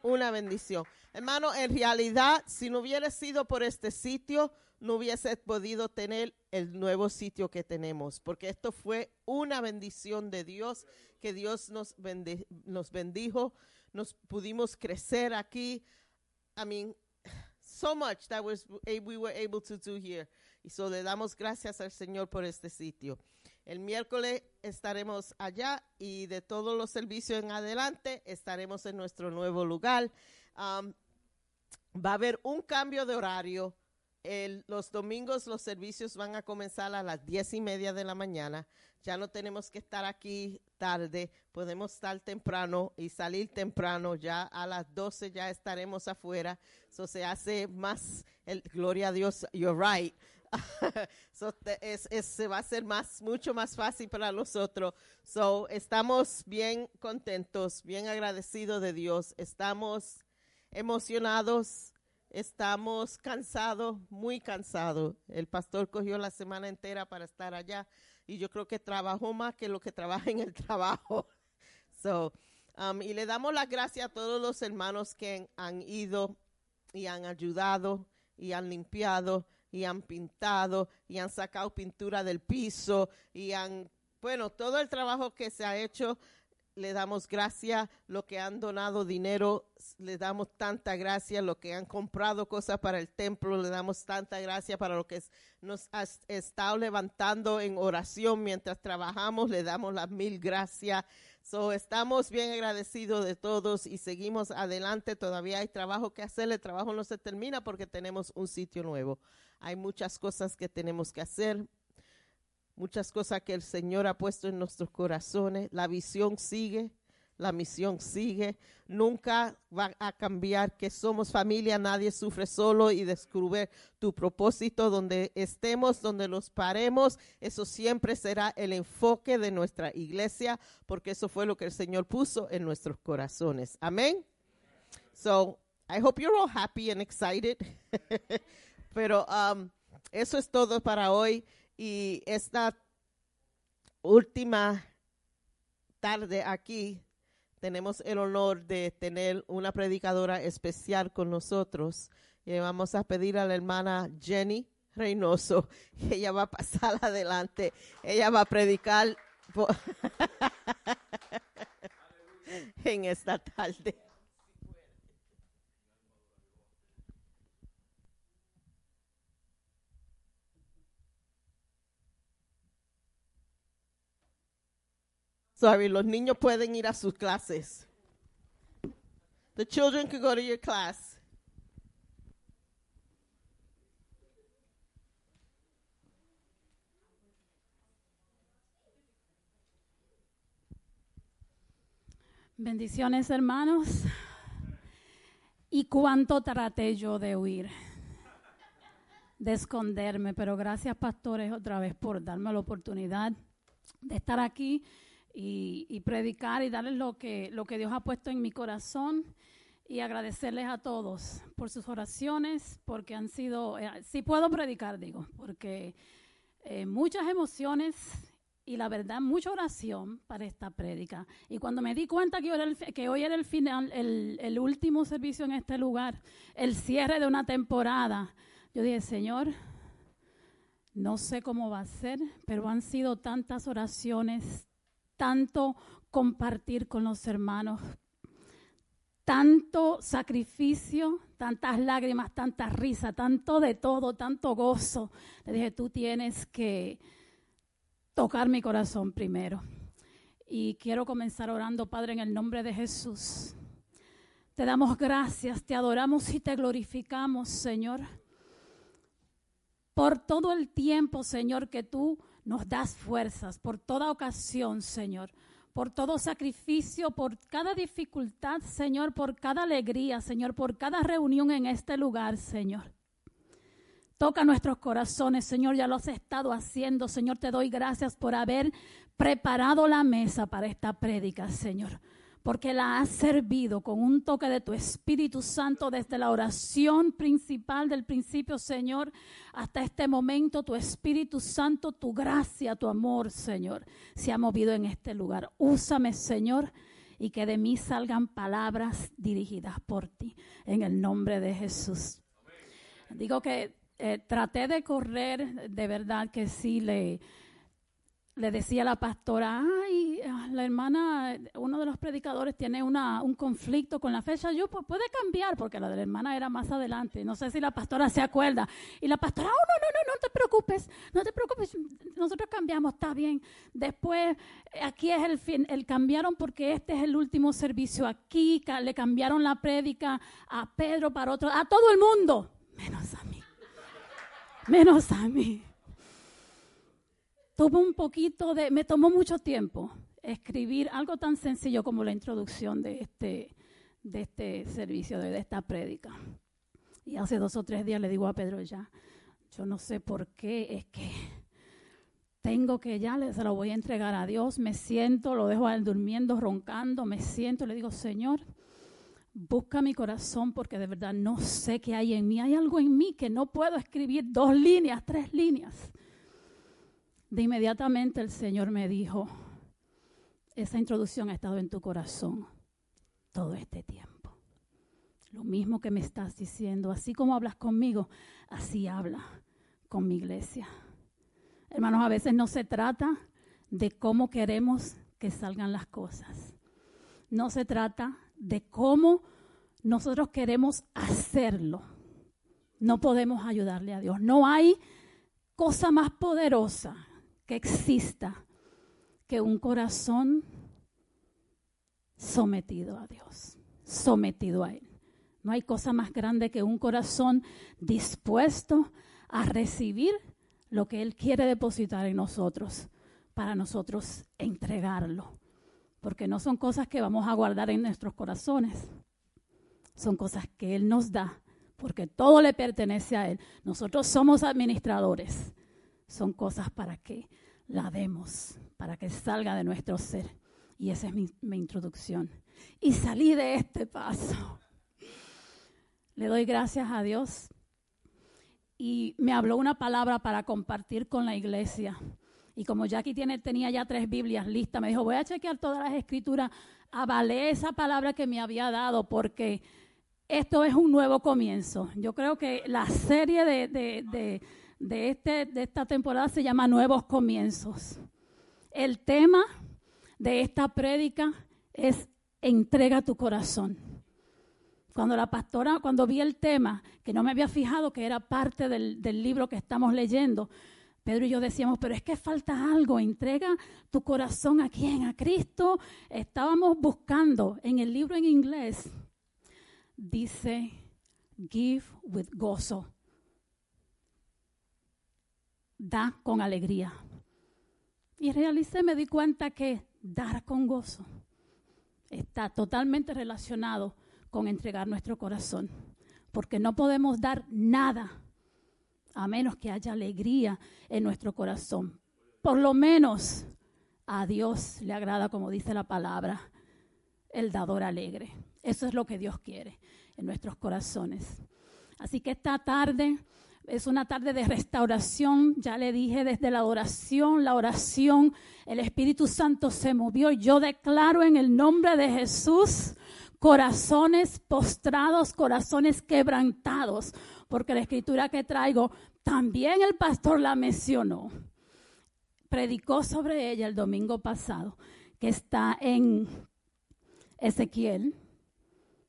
una bendición. Hermano, en realidad, si no hubiera sido por este sitio, no hubiese podido tener el nuevo sitio que tenemos, porque esto fue una bendición de Dios, que Dios nos, bendi nos bendijo, nos pudimos crecer aquí. I mean, so much that was, we were able to do here. Y so le damos gracias al Señor por este sitio. El miércoles estaremos allá y de todos los servicios en adelante estaremos en nuestro nuevo lugar. Va a haber un cambio de horario. Los domingos los servicios van a comenzar a las diez y media de la mañana. Ya no tenemos que estar aquí tarde, podemos estar temprano y salir temprano. Ya a las doce ya estaremos afuera. Eso se hace más, el, gloria a Dios, you're right. so, es, es, va a hacer más, mucho más fácil para nosotros. So, estamos bien contentos, bien agradecidos de Dios. Estamos emocionados, estamos cansados, muy cansados. El pastor cogió la semana entera para estar allá y yo creo que trabajó más que lo que trabaja en el trabajo. So, um, y le damos las gracias a todos los hermanos que han ido y han ayudado y han limpiado y han pintado y han sacado pintura del piso y han, bueno, todo el trabajo que se ha hecho, le damos gracias, lo que han donado dinero, le damos tanta gracia, lo que han comprado cosas para el templo, le damos tanta gracia para lo que nos ha estado levantando en oración mientras trabajamos, le damos las mil gracias. So, estamos bien agradecidos de todos y seguimos adelante. Todavía hay trabajo que hacer. El trabajo no se termina porque tenemos un sitio nuevo. Hay muchas cosas que tenemos que hacer, muchas cosas que el Señor ha puesto en nuestros corazones. La visión sigue, la misión sigue. Nunca va a cambiar que somos familia, nadie sufre solo y descubrir tu propósito donde estemos, donde nos paremos. Eso siempre será el enfoque de nuestra iglesia, porque eso fue lo que el Señor puso en nuestros corazones. Amén. So, I hope you're all happy and excited. Pero um, eso es todo para hoy y esta última tarde aquí tenemos el honor de tener una predicadora especial con nosotros. Y vamos a pedir a la hermana Jenny Reynoso ella va a pasar adelante. Ella va a predicar en esta tarde. Sorry, los niños pueden ir a sus clases. The children can go to your class. Bendiciones, hermanos. Y cuánto traté yo de huir, de esconderme, pero gracias, pastores, otra vez por darme la oportunidad de estar aquí y, y predicar y darles lo que, lo que Dios ha puesto en mi corazón y agradecerles a todos por sus oraciones, porque han sido, eh, si puedo predicar, digo, porque eh, muchas emociones y la verdad, mucha oración para esta prédica. Y cuando me di cuenta que hoy era el, que hoy era el final, el, el último servicio en este lugar, el cierre de una temporada, yo dije, Señor, no sé cómo va a ser, pero han sido tantas oraciones, tanto compartir con los hermanos, tanto sacrificio, tantas lágrimas, tanta risa, tanto de todo, tanto gozo. Le dije, tú tienes que tocar mi corazón primero. Y quiero comenzar orando, Padre, en el nombre de Jesús. Te damos gracias, te adoramos y te glorificamos, Señor, por todo el tiempo, Señor, que tú nos das fuerzas, por toda ocasión, Señor, por todo sacrificio, por cada dificultad, Señor, por cada alegría, Señor, por cada reunión en este lugar, Señor. Toca nuestros corazones, Señor, ya lo has estado haciendo. Señor, te doy gracias por haber preparado la mesa para esta prédica, Señor, porque la has servido con un toque de tu Espíritu Santo desde la oración principal del principio, Señor, hasta este momento. Tu Espíritu Santo, tu gracia, tu amor, Señor, se ha movido en este lugar. Úsame, Señor y que de mí salgan palabras dirigidas por ti, en el nombre de Jesús. Digo que eh, traté de correr, de verdad que sí, le, le decía la pastora, ay, ah, la hermana, uno de los predicadores tiene una, un conflicto con la fecha, yo pues puede cambiar, porque la de la hermana era más adelante, no sé si la pastora se acuerda, y la pastora, oh, no, no, no, no te preocupes, no te preocupes, nosotros cambiamos, está bien, después aquí es el fin, el cambiaron porque este es el último servicio aquí, le cambiaron la prédica a Pedro para otro, a todo el mundo, menos a mí menos a mí. Tuvo un poquito de, me tomó mucho tiempo escribir algo tan sencillo como la introducción de este, de este servicio, de esta prédica. Y hace dos o tres días le digo a Pedro ya, yo no sé por qué, es que tengo que ya, se lo voy a entregar a Dios, me siento, lo dejo a durmiendo, roncando, me siento, le digo, Señor, Busca mi corazón porque de verdad no sé qué hay en mí. Hay algo en mí que no puedo escribir dos líneas, tres líneas. De inmediatamente el Señor me dijo, esa introducción ha estado en tu corazón todo este tiempo. Lo mismo que me estás diciendo, así como hablas conmigo, así habla con mi iglesia. Hermanos, a veces no se trata de cómo queremos que salgan las cosas. No se trata de cómo nosotros queremos hacerlo. No podemos ayudarle a Dios. No hay cosa más poderosa que exista que un corazón sometido a Dios, sometido a Él. No hay cosa más grande que un corazón dispuesto a recibir lo que Él quiere depositar en nosotros para nosotros entregarlo porque no son cosas que vamos a guardar en nuestros corazones, son cosas que Él nos da, porque todo le pertenece a Él. Nosotros somos administradores, son cosas para que la demos, para que salga de nuestro ser. Y esa es mi, introducción. Y salí de este paso. Le doy gracias a Dios. Y me habló una palabra para compartir con la iglesia. Y como Jackie tiene, tenía ya tres Biblias listas, me dijo, voy a chequear todas las escrituras, avalé esa palabra que me había dado porque esto es un nuevo comienzo. Yo creo que la serie de, este, de esta temporada se llama Nuevos Comienzos. El tema de esta prédica es entrega tu corazón. Cuando la pastora, cuando vi el tema, que no me había fijado que era parte del, del libro que estamos leyendo, Pedro y yo decíamos, pero es que falta algo, entrega tu corazón a quién, a Cristo. Estábamos buscando en el libro en inglés, dice, give with gozo. Da con alegría. Y realicé, me di cuenta que dar con gozo está totalmente relacionado con entregar nuestro corazón, porque no podemos dar nada a menos que haya alegría en nuestro corazón. Por lo menos a Dios le agrada, como dice la palabra, el dador alegre. Eso es lo que Dios quiere en nuestros corazones. Así que esta tarde es una tarde de restauración. Ya le dije desde la adoración, la oración, el Espíritu Santo se movió. Yo declaro en el nombre de Jesús corazones postrados, corazones quebrantados, porque la escritura que traigo, también el pastor la mencionó. Predicó sobre ella el domingo pasado, que está en Ezequiel,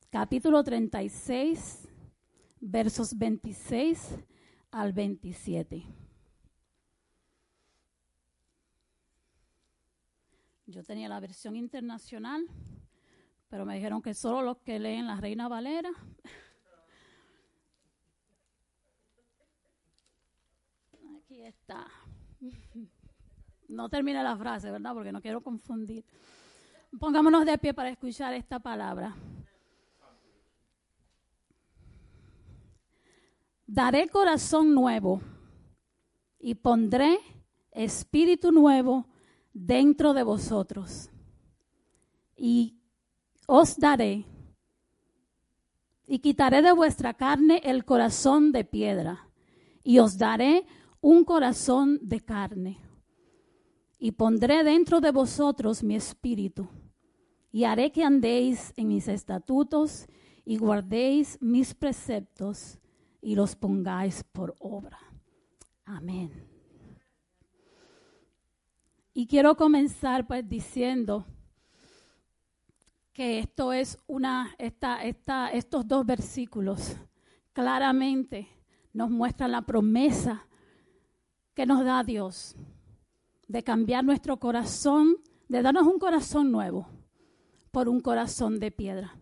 capítulo 36, versos 26 al 27. Yo tenía la versión internacional, pero me dijeron que solo los que leen la Reina Valera Aquí está. No termina la frase, ¿verdad? Porque no quiero confundir. Pongámonos de pie para escuchar esta palabra. Daré corazón nuevo y pondré espíritu nuevo dentro de vosotros. Y os daré y quitaré de vuestra carne el corazón de piedra y os daré un corazón de carne. Y pondré dentro de vosotros mi espíritu, y haré que andéis en mis estatutos y guardéis mis preceptos y los pongáis por obra. Amén. Y quiero comenzar pues diciendo que esto es una, esta, esta, estos dos versículos claramente nos muestran la promesa que nos da Dios, de cambiar nuestro corazón, de darnos un corazón nuevo por un corazón de piedra.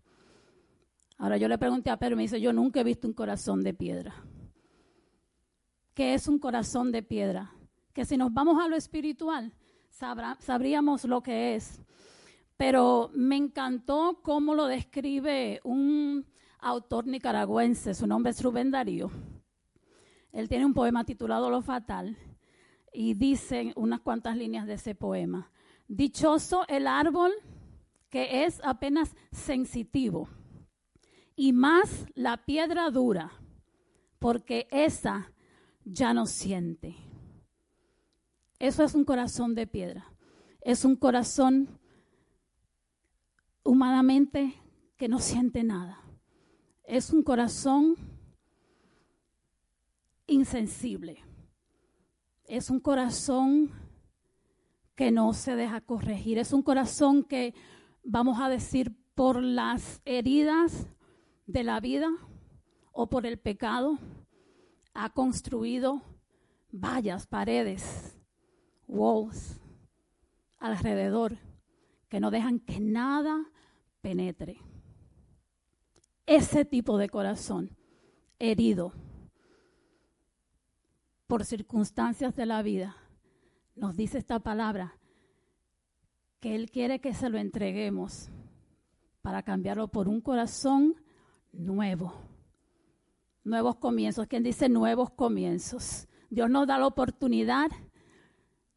Ahora yo le pregunté a Pedro me dice, yo nunca he visto un corazón de piedra. ¿Qué es un corazón de piedra? Que si nos vamos a lo espiritual, sabríamos lo que es. Pero me encantó cómo lo describe un autor nicaragüense, su nombre es Rubén Darío él tiene un poema titulado Lo Fatal y dice unas cuantas líneas de ese poema. Dichoso el árbol que es apenas sensitivo y más la piedra dura, porque esa ya no siente. Eso es un corazón de piedra. Es un corazón humanamente que no siente nada. Es un corazón insensible. Es un corazón que no se deja corregir. Es un corazón que, vamos a decir, por las heridas de la vida o por el pecado, ha construido vallas, paredes, walls alrededor que no dejan que nada penetre. Ese tipo de corazón herido por circunstancias de la vida, nos dice esta palabra, que Él quiere que se lo entreguemos para cambiarlo por un corazón nuevo. Nuevos comienzos. ¿Quién dice nuevos comienzos? Dios nos da la oportunidad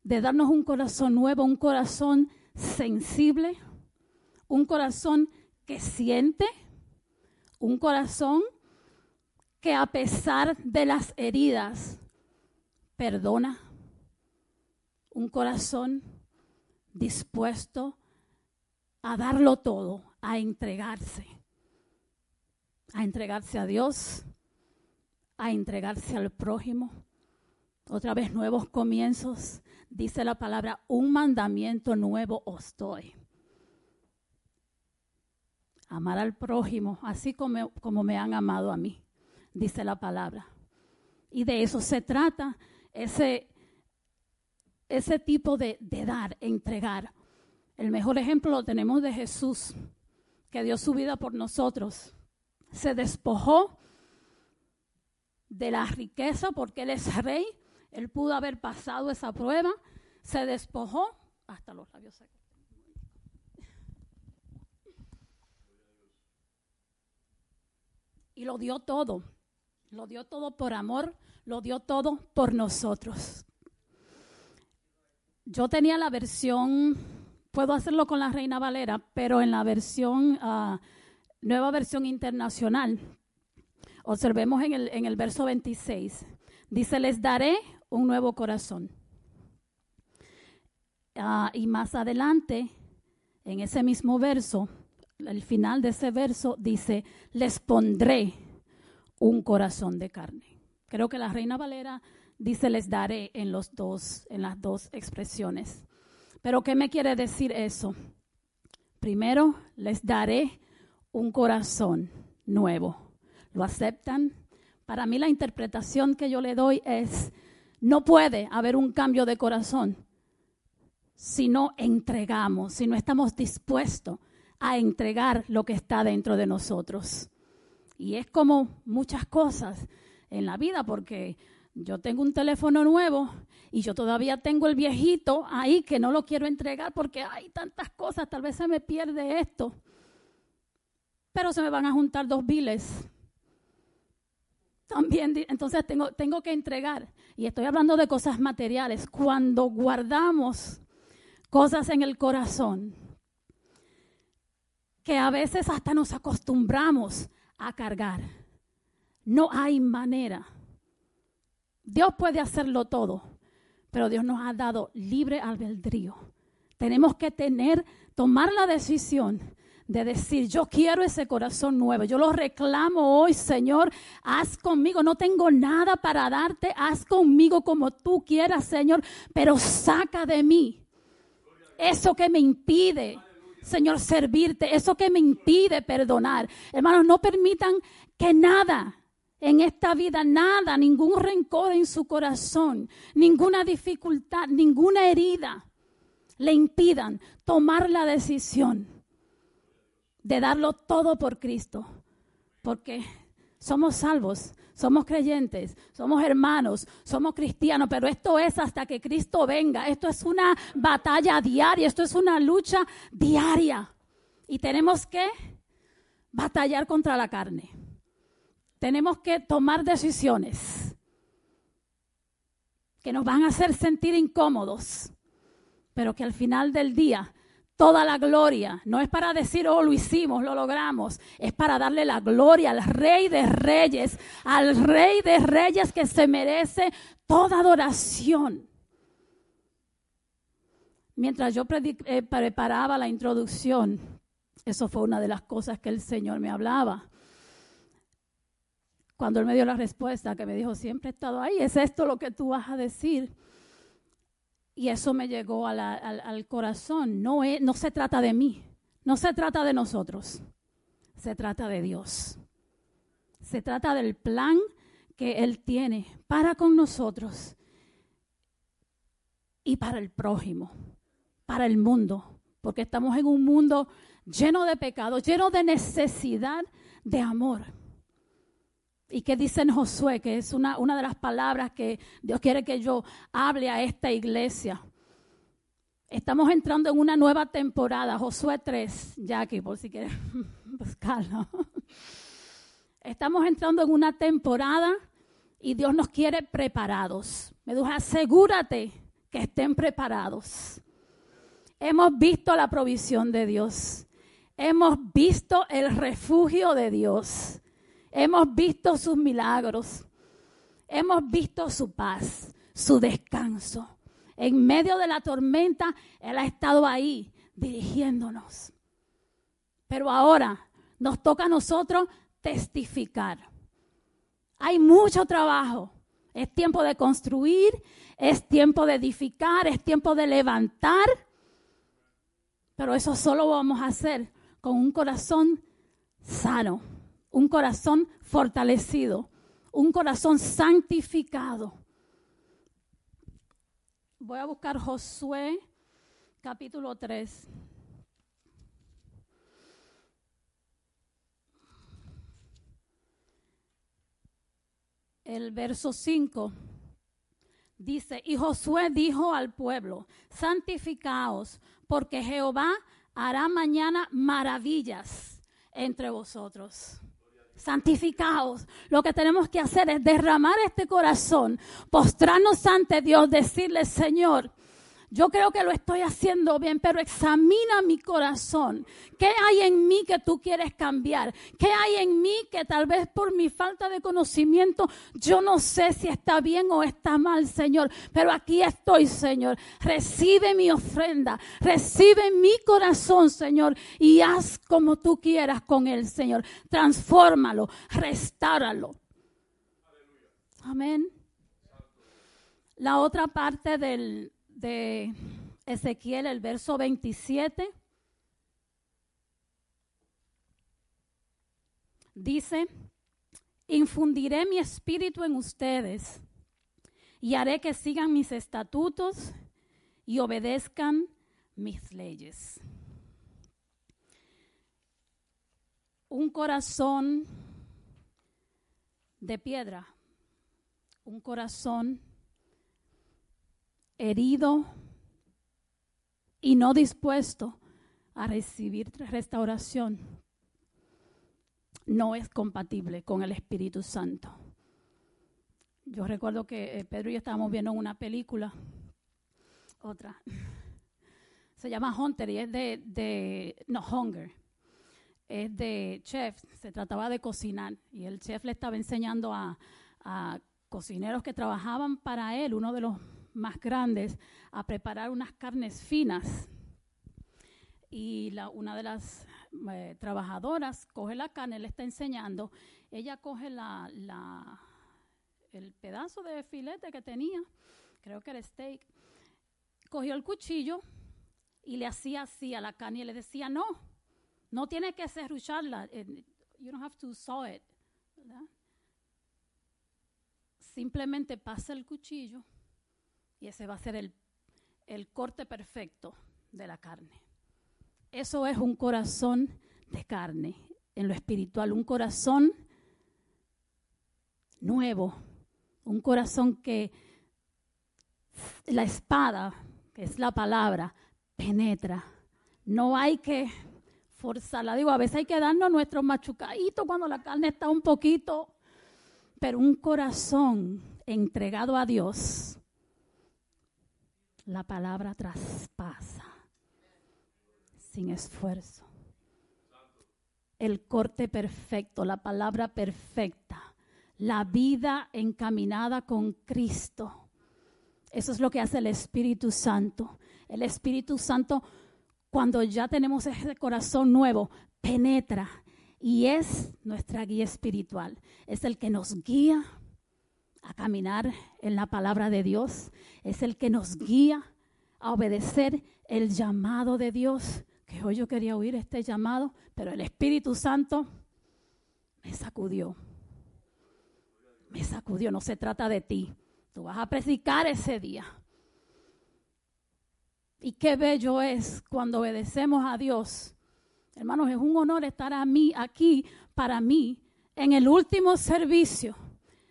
de darnos un corazón nuevo, un corazón sensible, un corazón que siente, un corazón que a pesar de las heridas, perdona, un corazón dispuesto a darlo todo, a entregarse, a entregarse a Dios, a entregarse al prójimo. Otra vez nuevos comienzos, dice la palabra, un mandamiento nuevo os doy. Amar al prójimo, así como, como me han amado a mí, dice la palabra. Y de eso se trata ese ese tipo de, de dar, entregar. El mejor ejemplo lo tenemos de Jesús, que dio su vida por nosotros. Se despojó de la riqueza porque Él es rey. Él pudo haber pasado esa prueba. Se despojó hasta los labios secos. Y lo dio todo. Lo dio todo por amor. Lo dio todo por nosotros. Yo tenía la versión, puedo hacerlo con la Reina Valera, pero en la versión, ah, nueva versión internacional. Observemos en el, en el verso 26. Dice, les daré un nuevo corazón. Ah, y más adelante, en ese mismo verso, el final de ese verso dice, les pondré un corazón de carne. Creo que la Reina Valera dice les daré en los dos en las dos expresiones. Pero ¿qué me quiere decir eso? Primero, les daré un corazón nuevo. ¿Lo aceptan? Para mí la interpretación que yo le doy es no puede haber un cambio de corazón si no entregamos, si no estamos dispuestos a entregar lo que está dentro de nosotros. Y es como muchas cosas en la vida, porque yo tengo un teléfono nuevo y yo todavía tengo el viejito ahí que no lo quiero entregar porque hay tantas cosas, tal vez se me pierde esto. Pero se me van a juntar dos biles. También, entonces tengo, tengo que entregar. Y estoy hablando de cosas materiales. Cuando guardamos cosas en el corazón, que a veces hasta nos acostumbramos a cargar, no hay manera Dios puede hacerlo todo, pero Dios nos ha dado libre albedrío. Tenemos que tener, tomar la decisión de decir, yo quiero ese corazón nuevo, yo lo reclamo hoy, Señor, haz conmigo, no tengo nada para darte, haz conmigo como tú quieras, Señor, pero saca de mí eso que me impide, Señor, servirte, eso que me impide perdonar. Hermanos, no permitan que nada en esta vida nada, ningún rencor en su corazón, ninguna dificultad, ninguna herida le impidan tomar la decisión de darlo todo por Cristo. Porque somos salvos, somos creyentes, somos hermanos, somos cristianos, pero esto es hasta que Cristo venga. Esto es una batalla diaria, esto es una lucha diaria. Y tenemos que batallar contra la carne tenemos que tomar decisiones que nos van a hacer sentir incómodos, pero que al final del día toda la gloria no es para decir, oh, lo hicimos, lo logramos, es para darle la gloria al Rey de Reyes, al Rey de Reyes que se merece toda adoración. Mientras yo eh, preparaba la introducción, eso fue una de las cosas que el Señor me hablaba cuando él me dio la respuesta, que me dijo, siempre he estado ahí, es esto lo que tú vas a decir. Y eso me llegó al, corazón. No, no se trata de mí, no se trata de nosotros, se trata de Dios. Se trata del plan que Él tiene para con nosotros y para el prójimo, para el mundo, porque estamos en un mundo lleno de pecados, lleno de necesidad de amor. ¿Y qué dice en Josué? Que es una, una de las palabras que Dios quiere que yo hable a esta iglesia. Estamos entrando en una nueva temporada, Josué 3, Jackie, por si quieres buscarlo. Estamos entrando en una temporada y Dios nos quiere preparados. Me dijo, asegúrate que estén preparados. Hemos visto la provisión de Dios. Hemos visto el refugio de Dios. Hemos visto sus milagros. Hemos visto su paz, su descanso. En medio de la tormenta, Él ha estado ahí dirigiéndonos. Pero ahora nos toca a nosotros testificar. Hay mucho trabajo. Es tiempo de construir, es tiempo de edificar, es tiempo de levantar. Pero eso solo vamos a hacer con un corazón sano un corazón fortalecido, un corazón santificado. voy a buscar Josué capítulo 3. El verso 5 dice, y Josué dijo al pueblo, santificaos, porque Jehová hará mañana maravillas entre vosotros. Santificaos. Lo que tenemos que hacer es derramar este corazón, postrarnos ante Dios, decirle, Señor, yo creo que lo estoy haciendo bien, pero examina mi corazón. ¿Qué hay en mí que tú quieres cambiar? ¿Qué hay en mí que tal vez por mi falta de conocimiento yo no sé si está bien o está mal, Señor? Pero aquí estoy, Señor. Recibe mi ofrenda, recibe mi corazón, Señor, y haz como tú quieras con él, Señor. Transfórmalo, restáralo. Amén. La otra parte del, de Ezequiel, el verso 27, dice, infundiré mi espíritu en ustedes y haré que sigan mis estatutos y obedezcan mis leyes. Un corazón de piedra, un corazón herido y no dispuesto a recibir restauración, no es compatible con el Espíritu Santo. Yo recuerdo que eh, Pedro y yo estábamos viendo una película, otra, se llama Hunter y es de, no, Hunger, es de chef, se trataba de cocinar y el chef le estaba enseñando a cocineros que trabajaban para él, uno de los más grandes a preparar unas carnes finas. Y una de las eh, trabajadoras coge la carne, le está enseñando, ella coge el pedazo de filete que tenía, creo que era steak, cogió el cuchillo y le hacía así a la carne y le decía, no, no tiene que serrucharla, eh, you don't have to saw it. Simplemente pasa el cuchillo y ese va a ser el, corte perfecto de la carne. Eso es un corazón de carne en lo espiritual, un corazón nuevo, un corazón que la espada, que es la palabra, penetra. No hay que forzarla. Digo, a veces hay que darnos nuestro machucadito cuando la carne está un poquito, pero un corazón entregado a Dios la palabra traspasa sin esfuerzo. El corte perfecto, la palabra perfecta, la vida encaminada con Cristo. Eso es lo que hace el Espíritu Santo. El Espíritu Santo, cuando ya tenemos ese corazón nuevo, penetra y es nuestra guía espiritual. Es el que nos guía a caminar en la palabra de Dios, es el que nos guía a obedecer el llamado de Dios. Que hoy yo quería oír este llamado, pero el Espíritu Santo me sacudió. Me sacudió, no se trata de ti. Tú vas a predicar ese día. Y qué bello es cuando obedecemos a Dios. Hermanos, es un honor estar a mí aquí para mí en el último servicio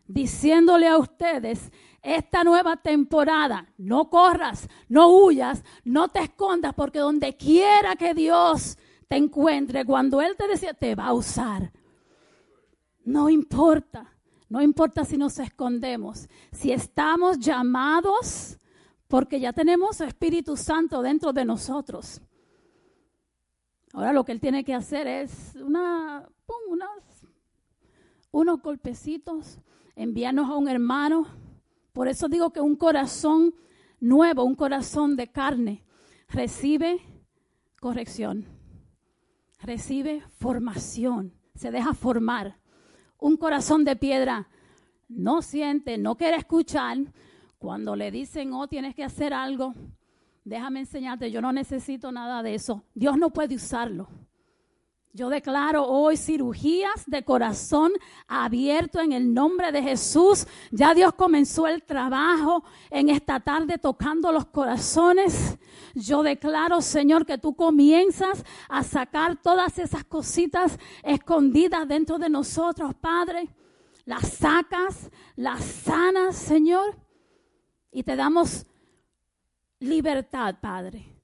diciéndole a ustedes esta nueva temporada, no corras, no huyas, no te escondas, porque donde quiera que Dios te encuentre, cuando Él te decía, te va a usar. No importa, no importa si nos escondemos, si estamos llamados, porque ya tenemos Espíritu Santo dentro de nosotros. Ahora lo que Él tiene que hacer es una, unos golpecitos envíanos a un hermano. Por eso digo que un corazón nuevo, un corazón de carne, recibe corrección, recibe formación, se deja formar. Un corazón de piedra no siente, no quiere escuchar. Cuando le dicen, oh, tienes que hacer algo, déjame enseñarte, yo no necesito nada de eso. Dios no puede usarlo. Yo declaro hoy cirugías de corazón abierto en el nombre de Jesús. Ya Dios comenzó el trabajo en esta tarde tocando los corazones. Yo declaro, Señor, que tú comienzas a sacar todas esas cositas escondidas dentro de nosotros, Padre. Las sacas, las sanas, Señor. Y te damos libertad, Padre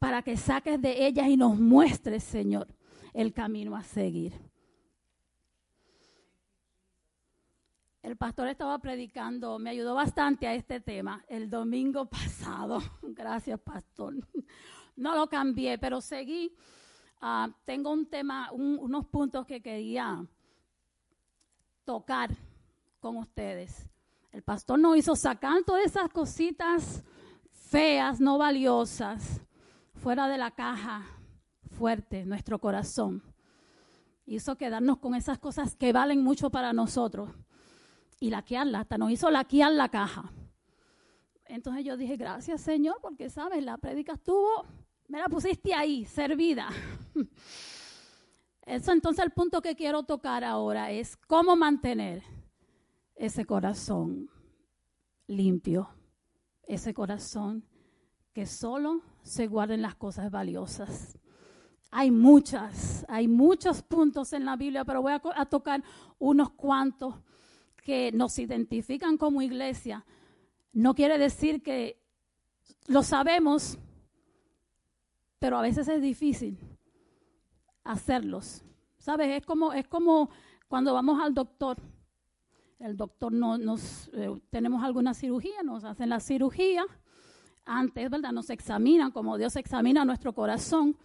para que saques de ellas y nos muestres, Señor, el camino a seguir. El pastor estaba predicando, me ayudó bastante a este tema el domingo pasado. Gracias, pastor. No lo cambié, pero seguí. Ah, tengo un tema, unos puntos que quería tocar con ustedes. El pastor nos hizo sacar todas esas cositas feas, no valiosas, fuera de la caja fuerte, nuestro corazón. Hizo quedarnos con esas cosas que valen mucho para nosotros y laquearla, hasta nos hizo laquear la caja. Entonces yo dije, gracias Señor, porque sabes, la prédica estuvo, me la pusiste ahí, servida. Eso entonces el punto que quiero tocar ahora es cómo mantener ese corazón limpio, ese corazón que solo se guarden las cosas valiosas. Hay muchas, hay muchos puntos en la Biblia, pero voy a, tocar unos cuantos que nos identifican como iglesia. No quiere decir que lo sabemos, pero a veces es difícil hacerlos. ¿Sabes? Es como, es como cuando vamos al doctor. El doctor no, nos, eh, tenemos alguna cirugía, nos hacen la cirugía antes, ¿verdad? Nos examinan como Dios examina nuestro corazón,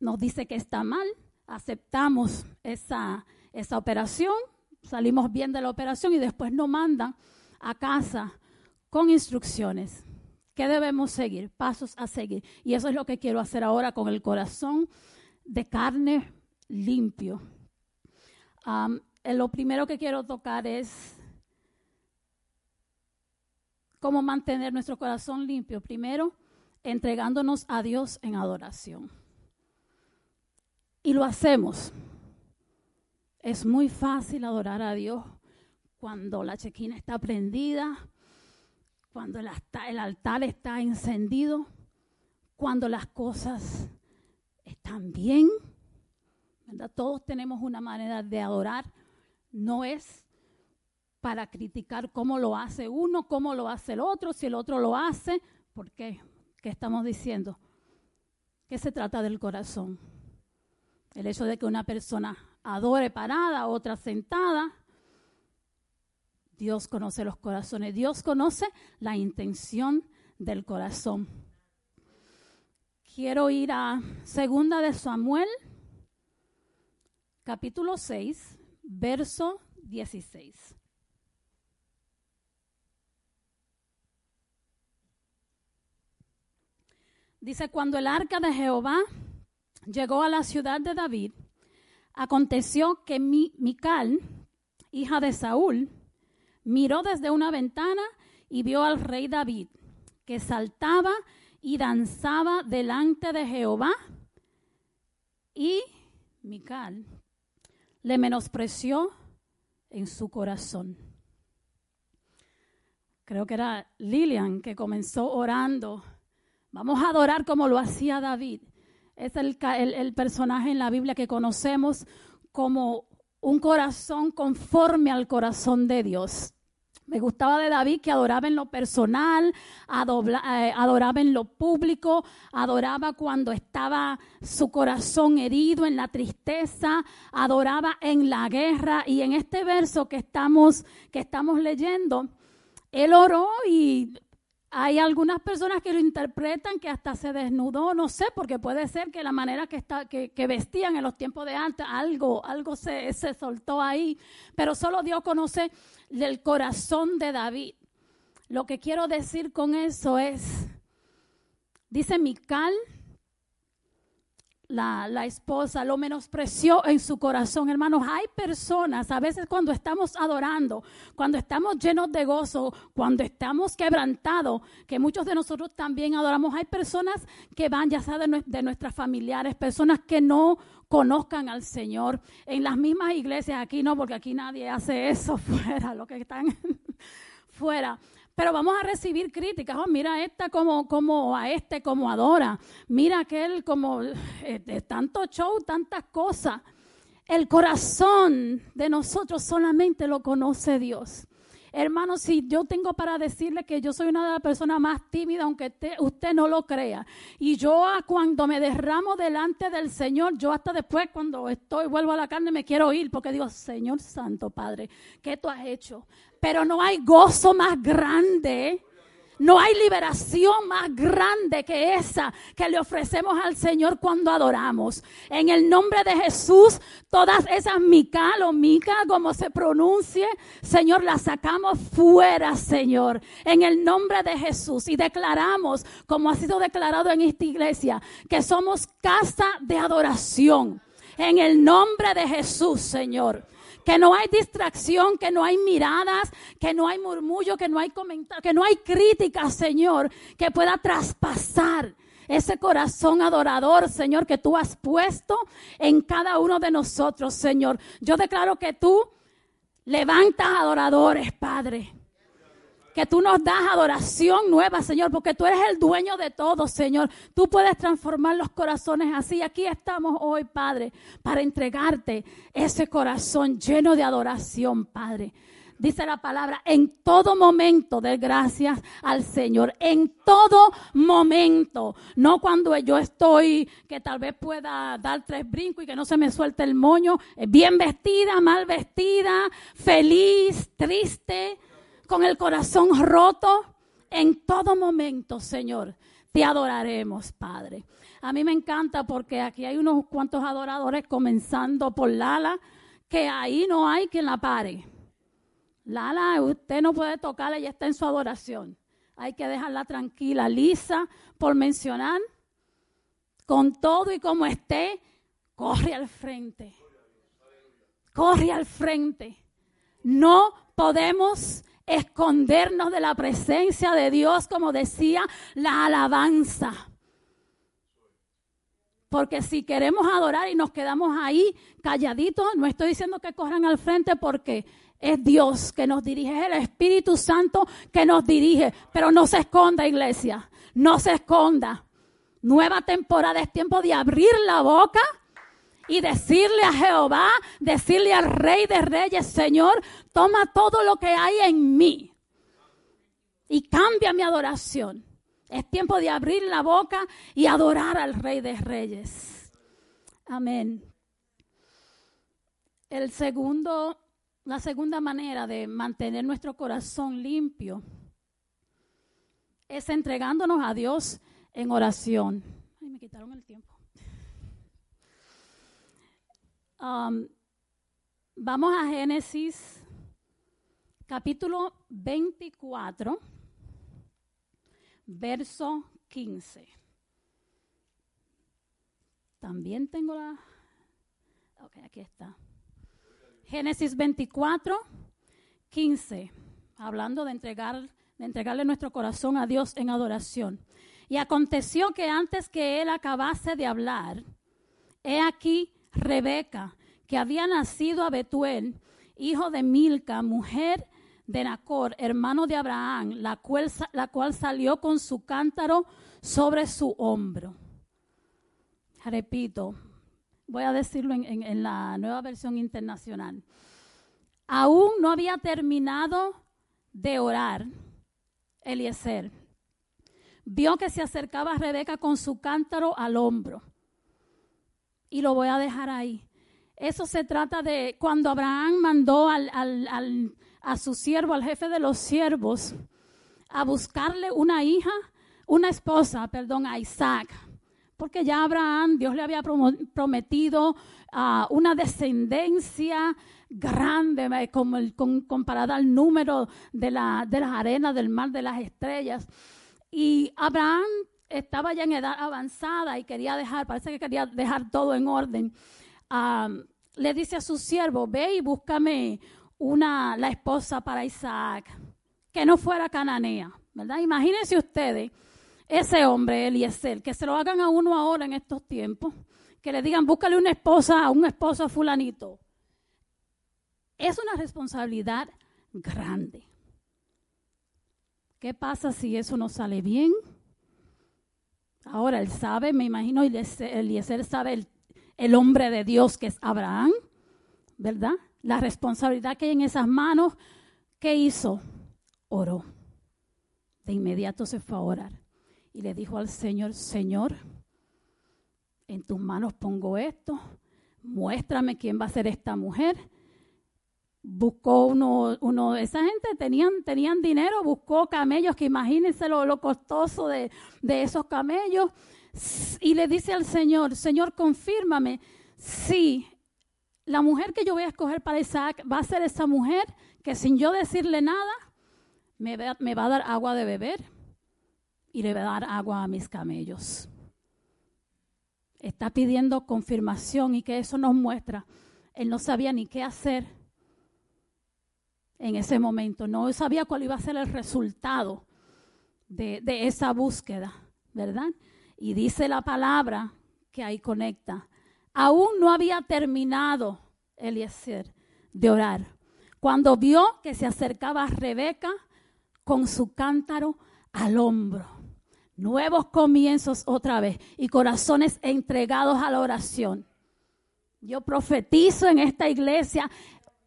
nos dice que está mal, aceptamos esa, esa operación, salimos bien de la operación y después nos mandan a casa con instrucciones. ¿Qué debemos seguir? Pasos a seguir. Y eso es lo que quiero hacer ahora con el corazón de carne limpio. lo primero que quiero tocar es cómo mantener nuestro corazón limpio. Primero, entregándonos a Dios en adoración. Y lo hacemos. Es muy fácil adorar a Dios cuando la chequina está prendida, cuando el altar, está encendido, cuando las cosas están bien. Todos tenemos una manera de adorar. No es para criticar cómo lo hace uno, cómo lo hace el otro, si el otro lo hace. ¿Por qué? ¿Qué estamos diciendo? Que se trata del corazón. El hecho de que una persona adore parada, otra sentada. Dios conoce los corazones. Dios conoce la intención del corazón. Quiero ir a Segunda de Samuel, capítulo 6, verso 16. Dice, cuando el arca de Jehová llegó a la ciudad de David, aconteció que Mical, hija de Saúl, miró desde una ventana y vio al rey David, que saltaba y danzaba delante de Jehová. Y Mical le menospreció en su corazón. Creo que era Lilian que comenzó orando Vamos a adorar como lo hacía David. Es el, personaje en la Biblia que conocemos como un corazón conforme al corazón de Dios. Me gustaba de David que adoraba en lo personal, eh, adoraba en lo público, adoraba cuando estaba su corazón herido en la tristeza, adoraba en la guerra. Y en este verso que estamos, que estamos leyendo, él oró y hay algunas personas que lo interpretan que hasta se desnudó, no sé, porque puede ser que la manera que, vestían en los tiempos de antes, algo, algo se, se soltó ahí, pero solo Dios conoce el corazón de David. Lo que quiero decir con eso es, dice Mical, la, la esposa, lo menospreció en su corazón. Hermanos, hay personas, a veces cuando estamos adorando, cuando estamos llenos de gozo, cuando estamos quebrantados, que muchos de nosotros también adoramos, hay personas que van, ya sea de, de nuestras familiares, personas que no conozcan al Señor. En las mismas iglesias, aquí no, porque aquí nadie hace eso fuera, los que están fuera. Pero vamos a recibir críticas. Oh, mira a esta como, como a este como adora. Mira aquel como eh, tanto show, tantas cosas. El corazón de nosotros solamente lo conoce Dios. Hermano, si yo tengo para decirle que yo soy una de las personas más tímidas, aunque te- usted no lo crea. Y yo cuando me derramo delante del Señor, yo hasta después cuando estoy, vuelvo a la carne, me quiero ir porque digo, Señor Santo Padre, ¿qué tú has hecho? Pero no hay gozo más grande. No hay liberación más grande que esa que le ofrecemos al Señor cuando adoramos. En el nombre de Jesús, todas esas mical o mica, como se pronuncie, Señor, las sacamos fuera, Señor. En el nombre de Jesús. Y declaramos, como ha sido declarado en esta iglesia, que somos casa de adoración. En el nombre de Jesús, Señor que no hay distracción, que no hay miradas, que no hay murmullo, que no hay comentario, que no hay crítica, Señor, que pueda traspasar ese corazón adorador, Señor, que tú has puesto en cada uno de nosotros, Señor. Yo declaro que tú levantas adoradores, Padre. Que tú nos das adoración nueva, Señor, porque tú eres el dueño de todo, Señor. Tú puedes transformar los corazones así. Aquí estamos hoy, Padre, para entregarte ese corazón lleno de adoración, Padre. Dice la palabra, en todo momento de gracias al Señor, en todo momento, no cuando yo estoy, que tal vez pueda dar tres brincos y que no se me suelte el moño, eh, bien vestida, mal vestida, feliz, triste, con el corazón roto, en todo momento, Señor, te adoraremos, Padre. A mí me encanta porque aquí hay unos cuantos adoradores, comenzando por Lala, que ahí no hay quien la pare. Lala, usted no puede tocarla, ella está en su adoración. Hay que dejarla tranquila. Lisa, por mencionar, con todo y como esté, corre al frente. Corre al frente. No podemos escondernos de la presencia de Dios, como decía la alabanza. Porque si queremos adorar y nos quedamos ahí calladitos, no estoy diciendo que corran al frente porque es Dios que nos dirige, es el Espíritu Santo que nos dirige. Pero no se esconda, iglesia, no se esconda. Nueva temporada es tiempo de abrir la boca y decirle a Jehová, decirle al Rey de Reyes, Señor, toma todo lo que hay en mí y cambia mi adoración. Es tiempo de abrir la boca y adorar al Rey de Reyes. Amén. El segundo, la segunda manera de mantener nuestro corazón limpio es entregándonos a Dios en oración. Ay, me quitaron el tiempo. Um, vamos a Génesis capítulo 24, verso 15. También tengo la... Ok, aquí está. Génesis 24, 15. Hablando de entregar, de entregarle nuestro corazón a Dios en adoración. Y aconteció que antes que él acabase de hablar, he aquí Rebeca, que había nacido a Betuel, hijo de Milca, mujer de Nacor, hermano de Abraham, la cual, la cual salió con su cántaro sobre su hombro. Repito, voy a decirlo en, en, en la nueva versión internacional. Aún no había terminado de orar Eliezer. Vio que se acercaba Rebeca con su cántaro al hombro. Y lo voy a dejar ahí. Eso se trata de cuando Abraham mandó al, al, al, a su siervo, al jefe de los siervos, a buscarle una hija, una esposa, perdón, a Isaac. Porque ya Abraham, Dios le había prometido uh, una descendencia grande, como el, con, comparada al número de, la, de las arenas del mar, de las estrellas. Y Abraham estaba ya en edad avanzada y quería dejar, parece que quería dejar todo en orden, ah, le dice a su siervo, ve y búscame una, la esposa para Isaac, que no fuera cananea, ¿verdad? Imagínense ustedes, ese hombre, Eliezer, que se lo hagan a uno ahora en estos tiempos, que le digan, búscale una esposa a un esposo fulanito. Es una responsabilidad grande. ¿Qué pasa si eso no sale bien? Ahora él sabe, me imagino, Eliezer sabe el, el hombre de Dios que es Abraham, ¿verdad? La responsabilidad que hay en esas manos. ¿Qué hizo? Oró. De inmediato se fue a orar y le dijo al Señor, Señor, en tus manos pongo esto, muéstrame quién va a ser esta mujer buscó uno, uno, esa gente tenían, tenían dinero, buscó camellos, que imagínense lo, lo costoso de, de, esos camellos, y le dice al Señor, Señor, confírmame si la mujer que yo voy a escoger para Isaac va a ser esa mujer que sin yo decirle nada, me va, me va a dar agua de beber y le va a dar agua a mis camellos. Está pidiendo confirmación y que eso nos muestra. Él no sabía ni qué hacer en ese momento. No sabía cuál iba a ser el resultado de, esa búsqueda, ¿verdad? Y dice la palabra que ahí conecta. Aún no había terminado Eliezer de orar. Cuando vio que se acercaba Rebeca con su cántaro al hombro. Nuevos comienzos otra vez y corazones entregados a la oración. Yo profetizo en esta iglesia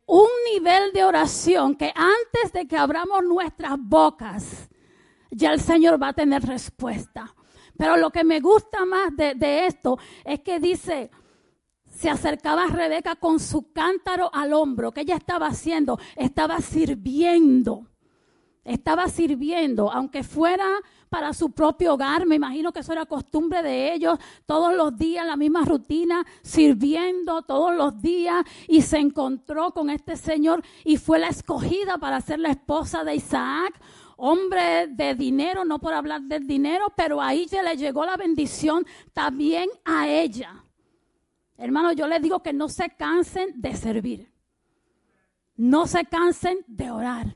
un nivel de oración que antes de que abramos nuestras bocas, ya el Señor va a tener respuesta. Pero lo que me gusta más de, de esto es que dice, se acercaba a Rebeca con su cántaro al hombro. ¿Qué ella estaba haciendo? Estaba sirviendo. Estaba sirviendo, aunque fuera para su propio hogar. Me imagino que eso era costumbre de ellos, todos los días, la misma rutina, sirviendo todos los días. Y se encontró con este señor y fue la escogida para ser la esposa de Isaac. Hombre de dinero, no por hablar del dinero, pero ahí se le llegó la bendición también a ella. Hermano, yo les digo que no se cansen de servir. No se cansen de orar.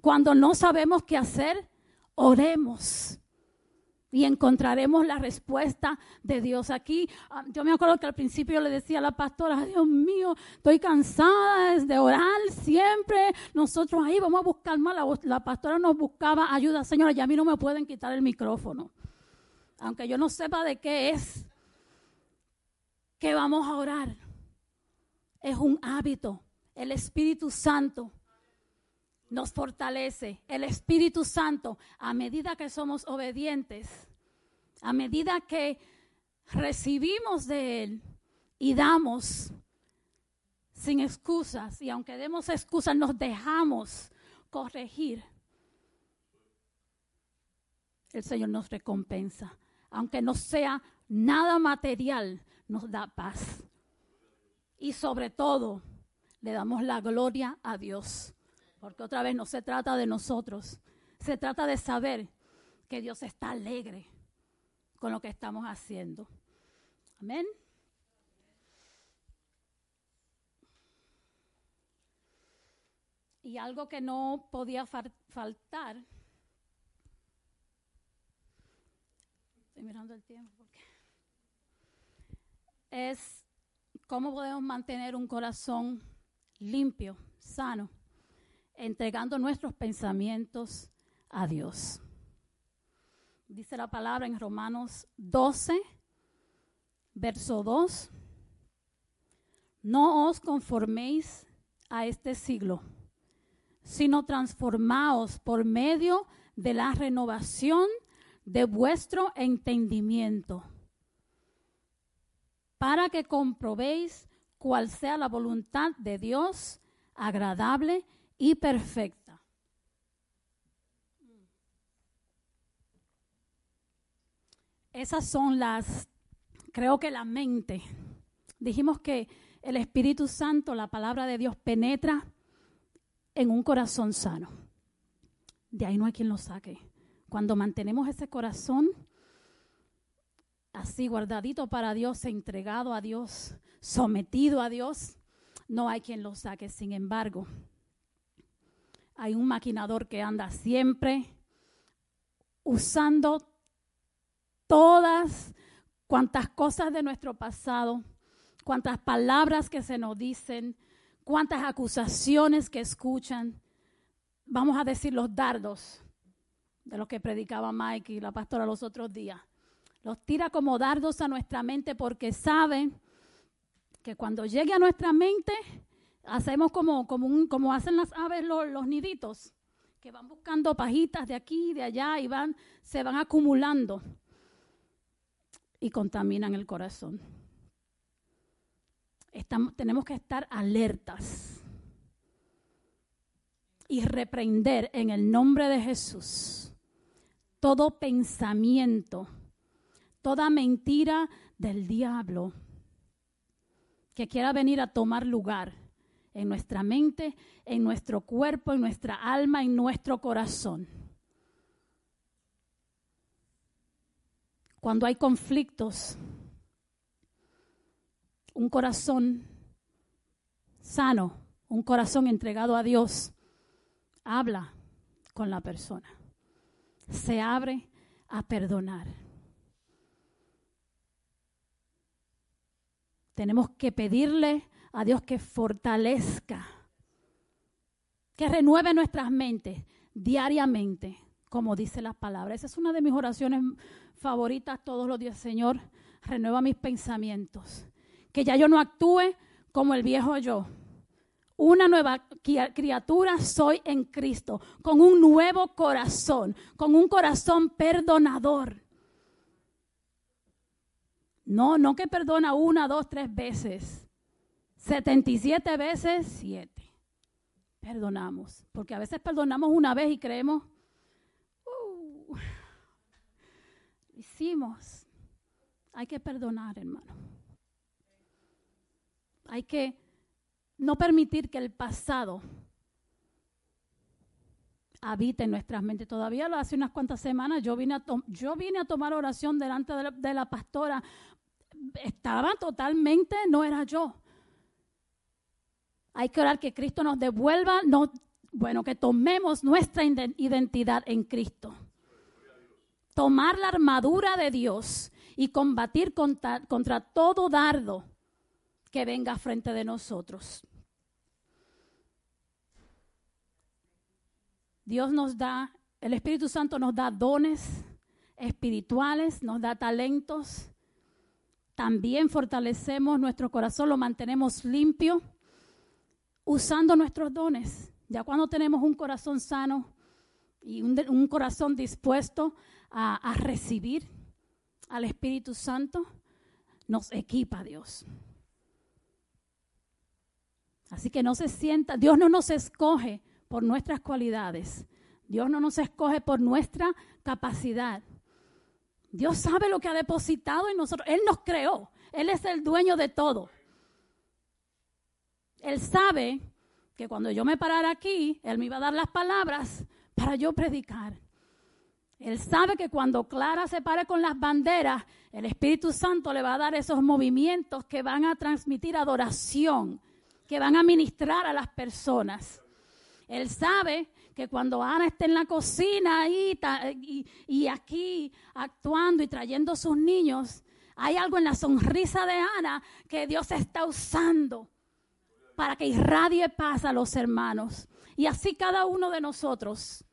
Cuando no sabemos qué hacer, oremos y encontraremos la respuesta de Dios. Aquí ah, yo me acuerdo que al principio le decía a la pastora, Dios mío, estoy cansada de orar siempre. Nosotros ahí vamos a buscar más. La, la pastora nos buscaba ayuda, señora, ya a mí no me pueden quitar el micrófono. Aunque yo no sepa de qué es que vamos a orar. Es un hábito. El Espíritu Santo nos fortalece. El Espíritu Santo, a medida que somos obedientes, a medida que recibimos de Él y damos sin excusas, y aunque demos excusas, nos dejamos corregir, el Señor nos recompensa. Aunque no sea nada material, nos da paz. Y sobre todo, le damos la gloria a Dios. Porque otra vez no se trata de nosotros, se trata de saber que Dios está alegre con lo que estamos haciendo. Amén. Y algo que no podía faltar. Estoy mirando el tiempo porque. Es cómo podemos mantener un corazón limpio, sano entregando nuestros pensamientos a Dios. Dice la palabra en Romanos 12, verso 2. No os conforméis a este siglo, sino transformaos por medio de la renovación de vuestro entendimiento, para que comprobéis cuál sea la voluntad de Dios, agradable y perfecta. Esas son las, creo que la mente. Dijimos que el Espíritu Santo, la palabra de Dios, penetra en un corazón sano. De ahí no hay quien lo saque. Cuando mantenemos ese corazón así guardadito para Dios, entregado a Dios, sometido a Dios, no hay quien lo saque. Sin embargo, hay un maquinador que anda siempre usando todas cuantas cosas de nuestro pasado, cuantas palabras que se nos dicen, cuántas acusaciones que escuchan, vamos a decir los dardos de los que predicaba Mike y la pastora los otros días. Los tira como dardos a nuestra mente porque sabe que cuando llegue a nuestra mente hacemos como, como, un, como hacen las aves los, niditos, que van buscando pajitas de aquí y de allá y van, se van acumulando y contaminan el corazón. Tenemos que estar alertas y reprender en el nombre de Jesús todo pensamiento, toda mentira del diablo que quiera venir a tomar lugar en nuestra mente, en nuestro cuerpo, en nuestra alma, en nuestro corazón. Cuando hay conflictos, un corazón sano, un corazón entregado a Dios, habla con la persona. Se abre a perdonar. Tenemos que pedirle a Dios que fortalezca, que renueve nuestras mentes diariamente, como dice la palabra. Esa es una de mis oraciones favoritas todos los días. Señor, renueva mis pensamientos. Que ya yo no actúe como el viejo yo. Una nueva criatura soy en Cristo, con un nuevo corazón, con un corazón perdonador. No, no que perdona una, dos, tres veces 77 veces 7. Perdonamos. Porque a veces perdonamos una vez y creemos, uh, hicimos. Hay que perdonar, hermano. Hay que no permitir que el pasado habite en nuestras mentes. Todavía lo hace unas cuantas semanas yo vine a, yo vine a tomar oración delante de de la pastora. Estaba totalmente, no era yo. Hay que orar que Cristo nos devuelva, no, bueno, que tomemos nuestra identidad en Cristo. Tomar la armadura de Dios y combatir contra, contra todo dardo que venga frente de nosotros. Dios nos da, el Espíritu Santo nos da dones espirituales, nos da talentos. También fortalecemos nuestro corazón, lo mantenemos limpio usando nuestros dones. Ya cuando tenemos un corazón sano y un, corazón dispuesto a, recibir al Espíritu Santo, nos equipa Dios. Así que no se sienta, Dios no nos escoge por nuestras cualidades, Dios no nos escoge por nuestra capacidad. Dios sabe lo que ha depositado en nosotros, Él nos creó, Él es el dueño de todo. Él sabe que cuando yo me parara aquí, Él me iba a dar las palabras para yo predicar. Él sabe que cuando Clara se pare con las banderas, el Espíritu Santo le va a dar esos movimientos que van a transmitir adoración, que van a ministrar a las personas. Él sabe que cuando Ana esté en la cocina y, y, aquí actuando y trayendo sus niños, hay algo en la sonrisa de Ana que Dios está usando para que irradie paz a los hermanos. Y así cada uno de nosotros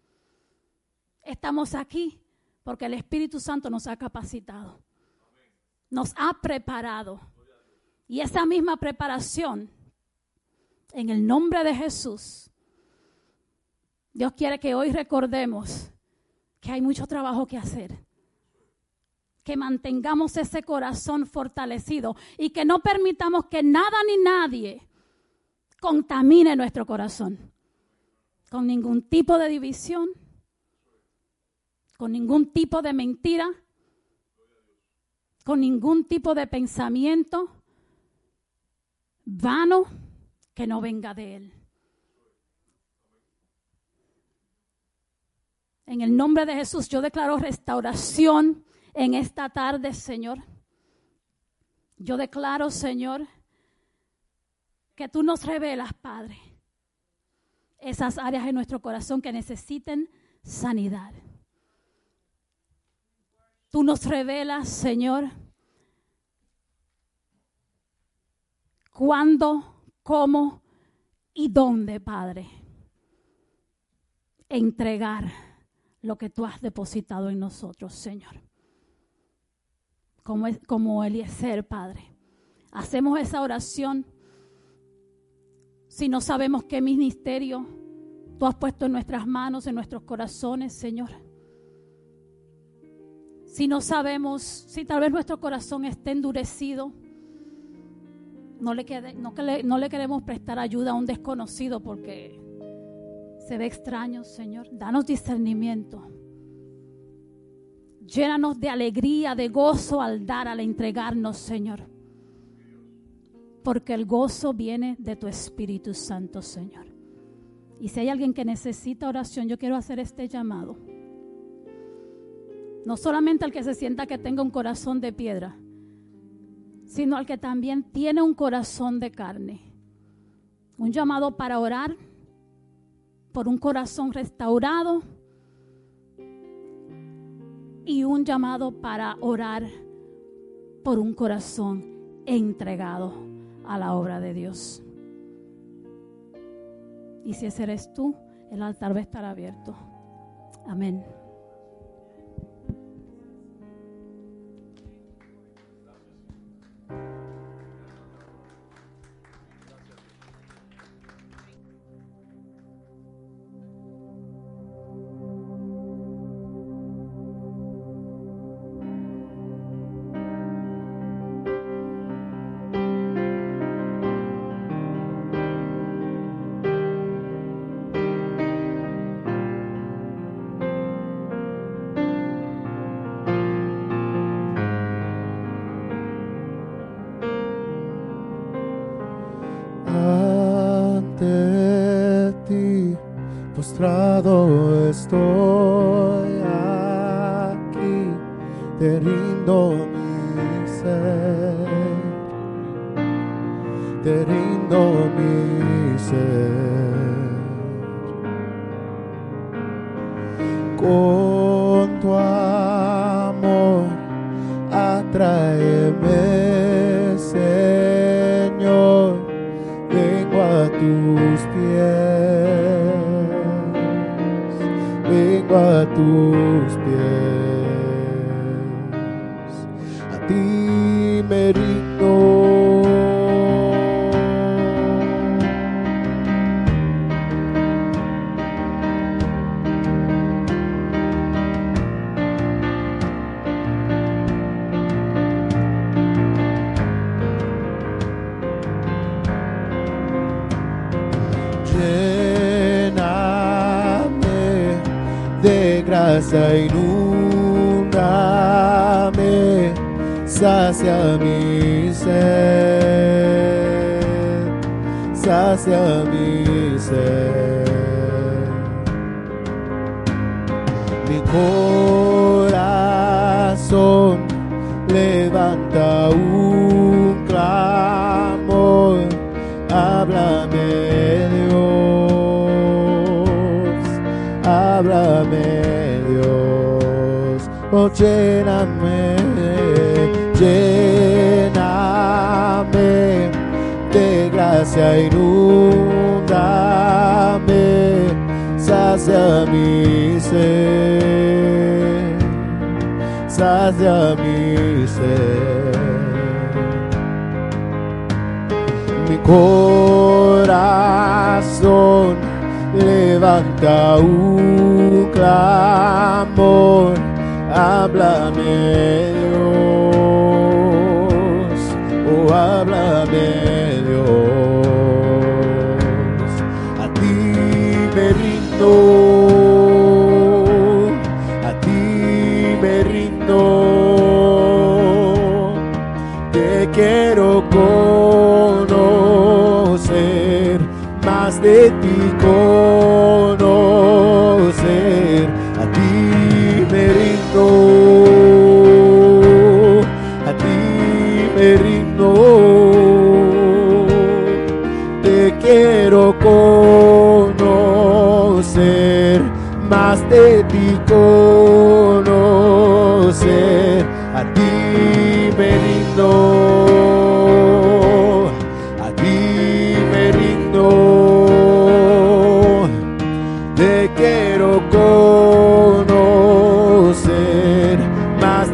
estamos aquí porque el Espíritu Santo nos ha capacitado, nos ha preparado. Y esa misma preparación, en el nombre de Jesús, Dios quiere que hoy recordemos que hay mucho trabajo que hacer. Que mantengamos ese corazón fortalecido y que no permitamos que nada ni nadie contamine nuestro corazón. Con ningún tipo de división, con ningún tipo de mentira, con ningún tipo de pensamiento vano que no venga de Él. En el nombre de Jesús yo declaro restauración en esta tarde, Señor. Yo declaro, Señor, que tú nos revelas, Padre, esas áreas en nuestro corazón que necesiten sanidad. Tú nos revelas, Señor, cuándo, cómo y dónde, Padre, entregar lo que tú has depositado en nosotros, Señor. Como, como Eliezer, Padre. Hacemos esa oración si no sabemos qué ministerio tú has puesto en nuestras manos, en nuestros corazones, Señor. Si no sabemos, si tal vez nuestro corazón esté endurecido, no le, queremos prestar ayuda a un desconocido porque se ve extraño, Señor. Danos discernimiento. Llénanos de alegría, de gozo al dar, al entregarnos, Señor. Porque el gozo viene de tu Espíritu Santo, Señor. Y si hay alguien que necesita oración, yo quiero hacer este llamado. No solamente al que se sienta que tenga un corazón de piedra, sino al que también tiene un corazón de carne. Un llamado para orar por un corazón restaurado y un llamado para orar por un corazón entregado a la obra de Dios. Y si ese eres tú, el altar va a estar abierto. Amén.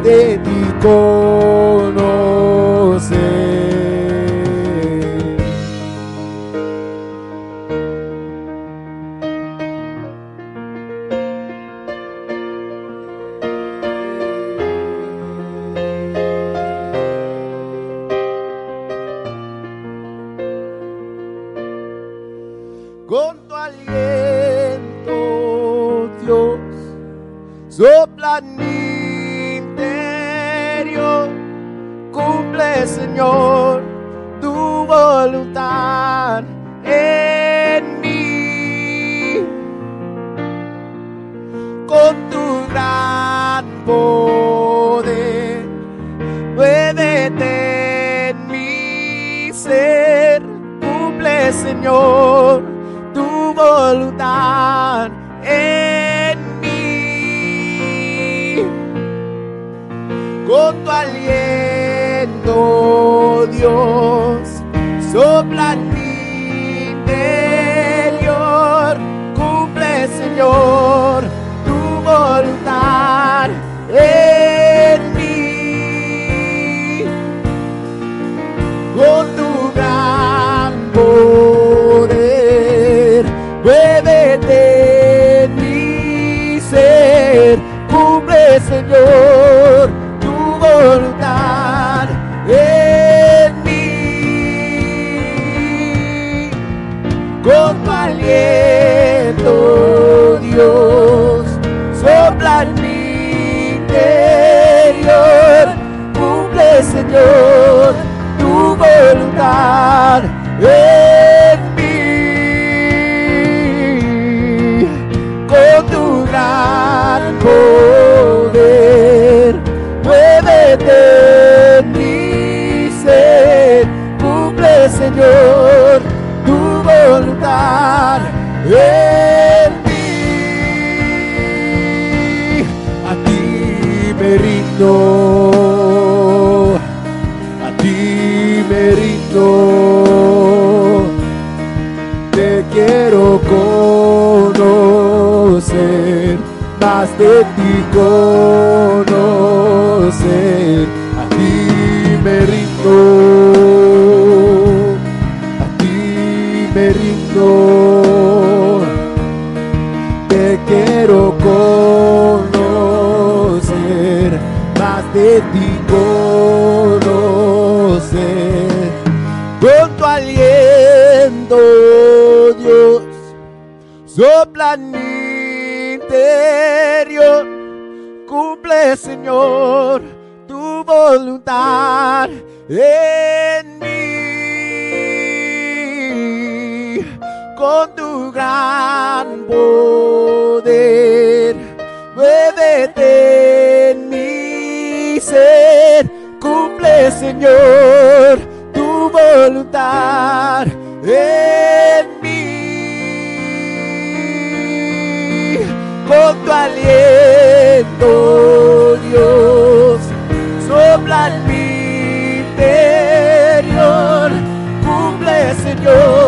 De ti Oh.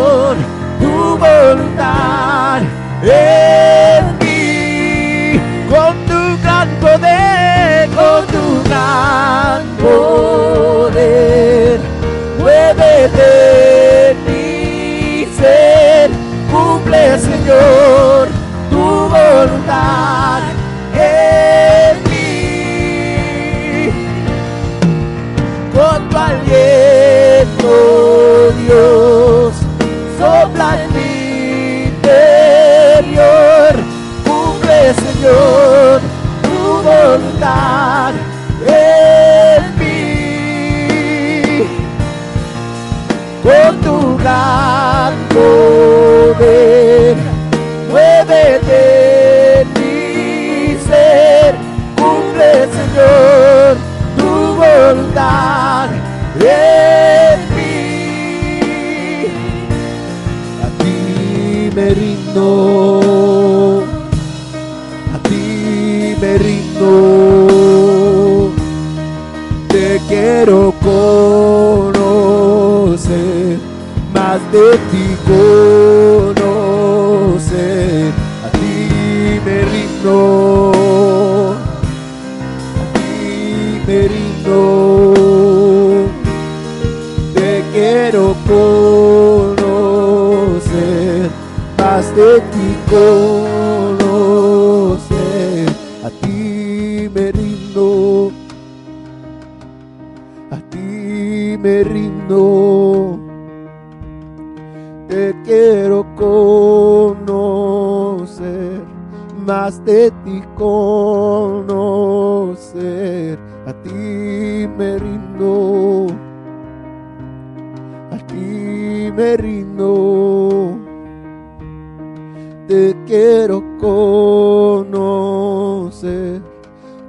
Quiero conocer,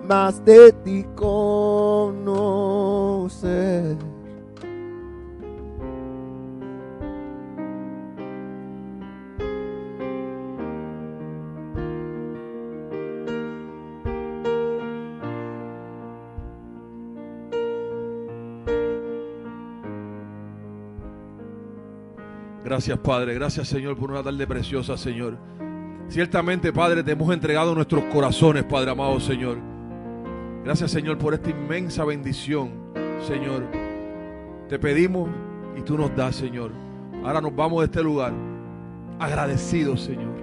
más de ti conocer. Gracias, Padre. Gracias, Señor, por una tarde preciosa, Señor. Ciertamente, Padre, te hemos entregado nuestros corazones, Padre amado, Señor. Gracias, Señor, por esta inmensa bendición, Señor. Te pedimos y tú nos das, Señor. Ahora nos vamos de este lugar agradecidos, Señor.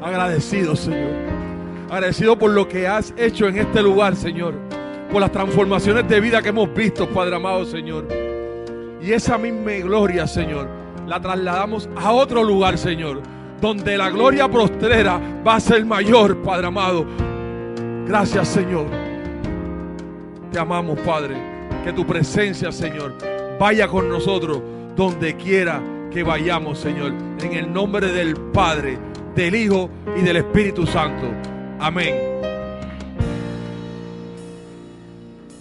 Agradecidos, Señor. Agradecido por lo que has hecho en este lugar, Señor. Por las transformaciones de vida que hemos visto, Padre amado, Señor. Y esa misma gloria, Señor, la trasladamos a otro lugar, Señor. Donde la gloria postrera va a ser mayor, Padre amado. Gracias, Señor. Te amamos, Padre. Que tu presencia, Señor, vaya con nosotros donde quiera que vayamos, Señor. En el nombre del Padre, del Hijo y del Espíritu Santo. Amén.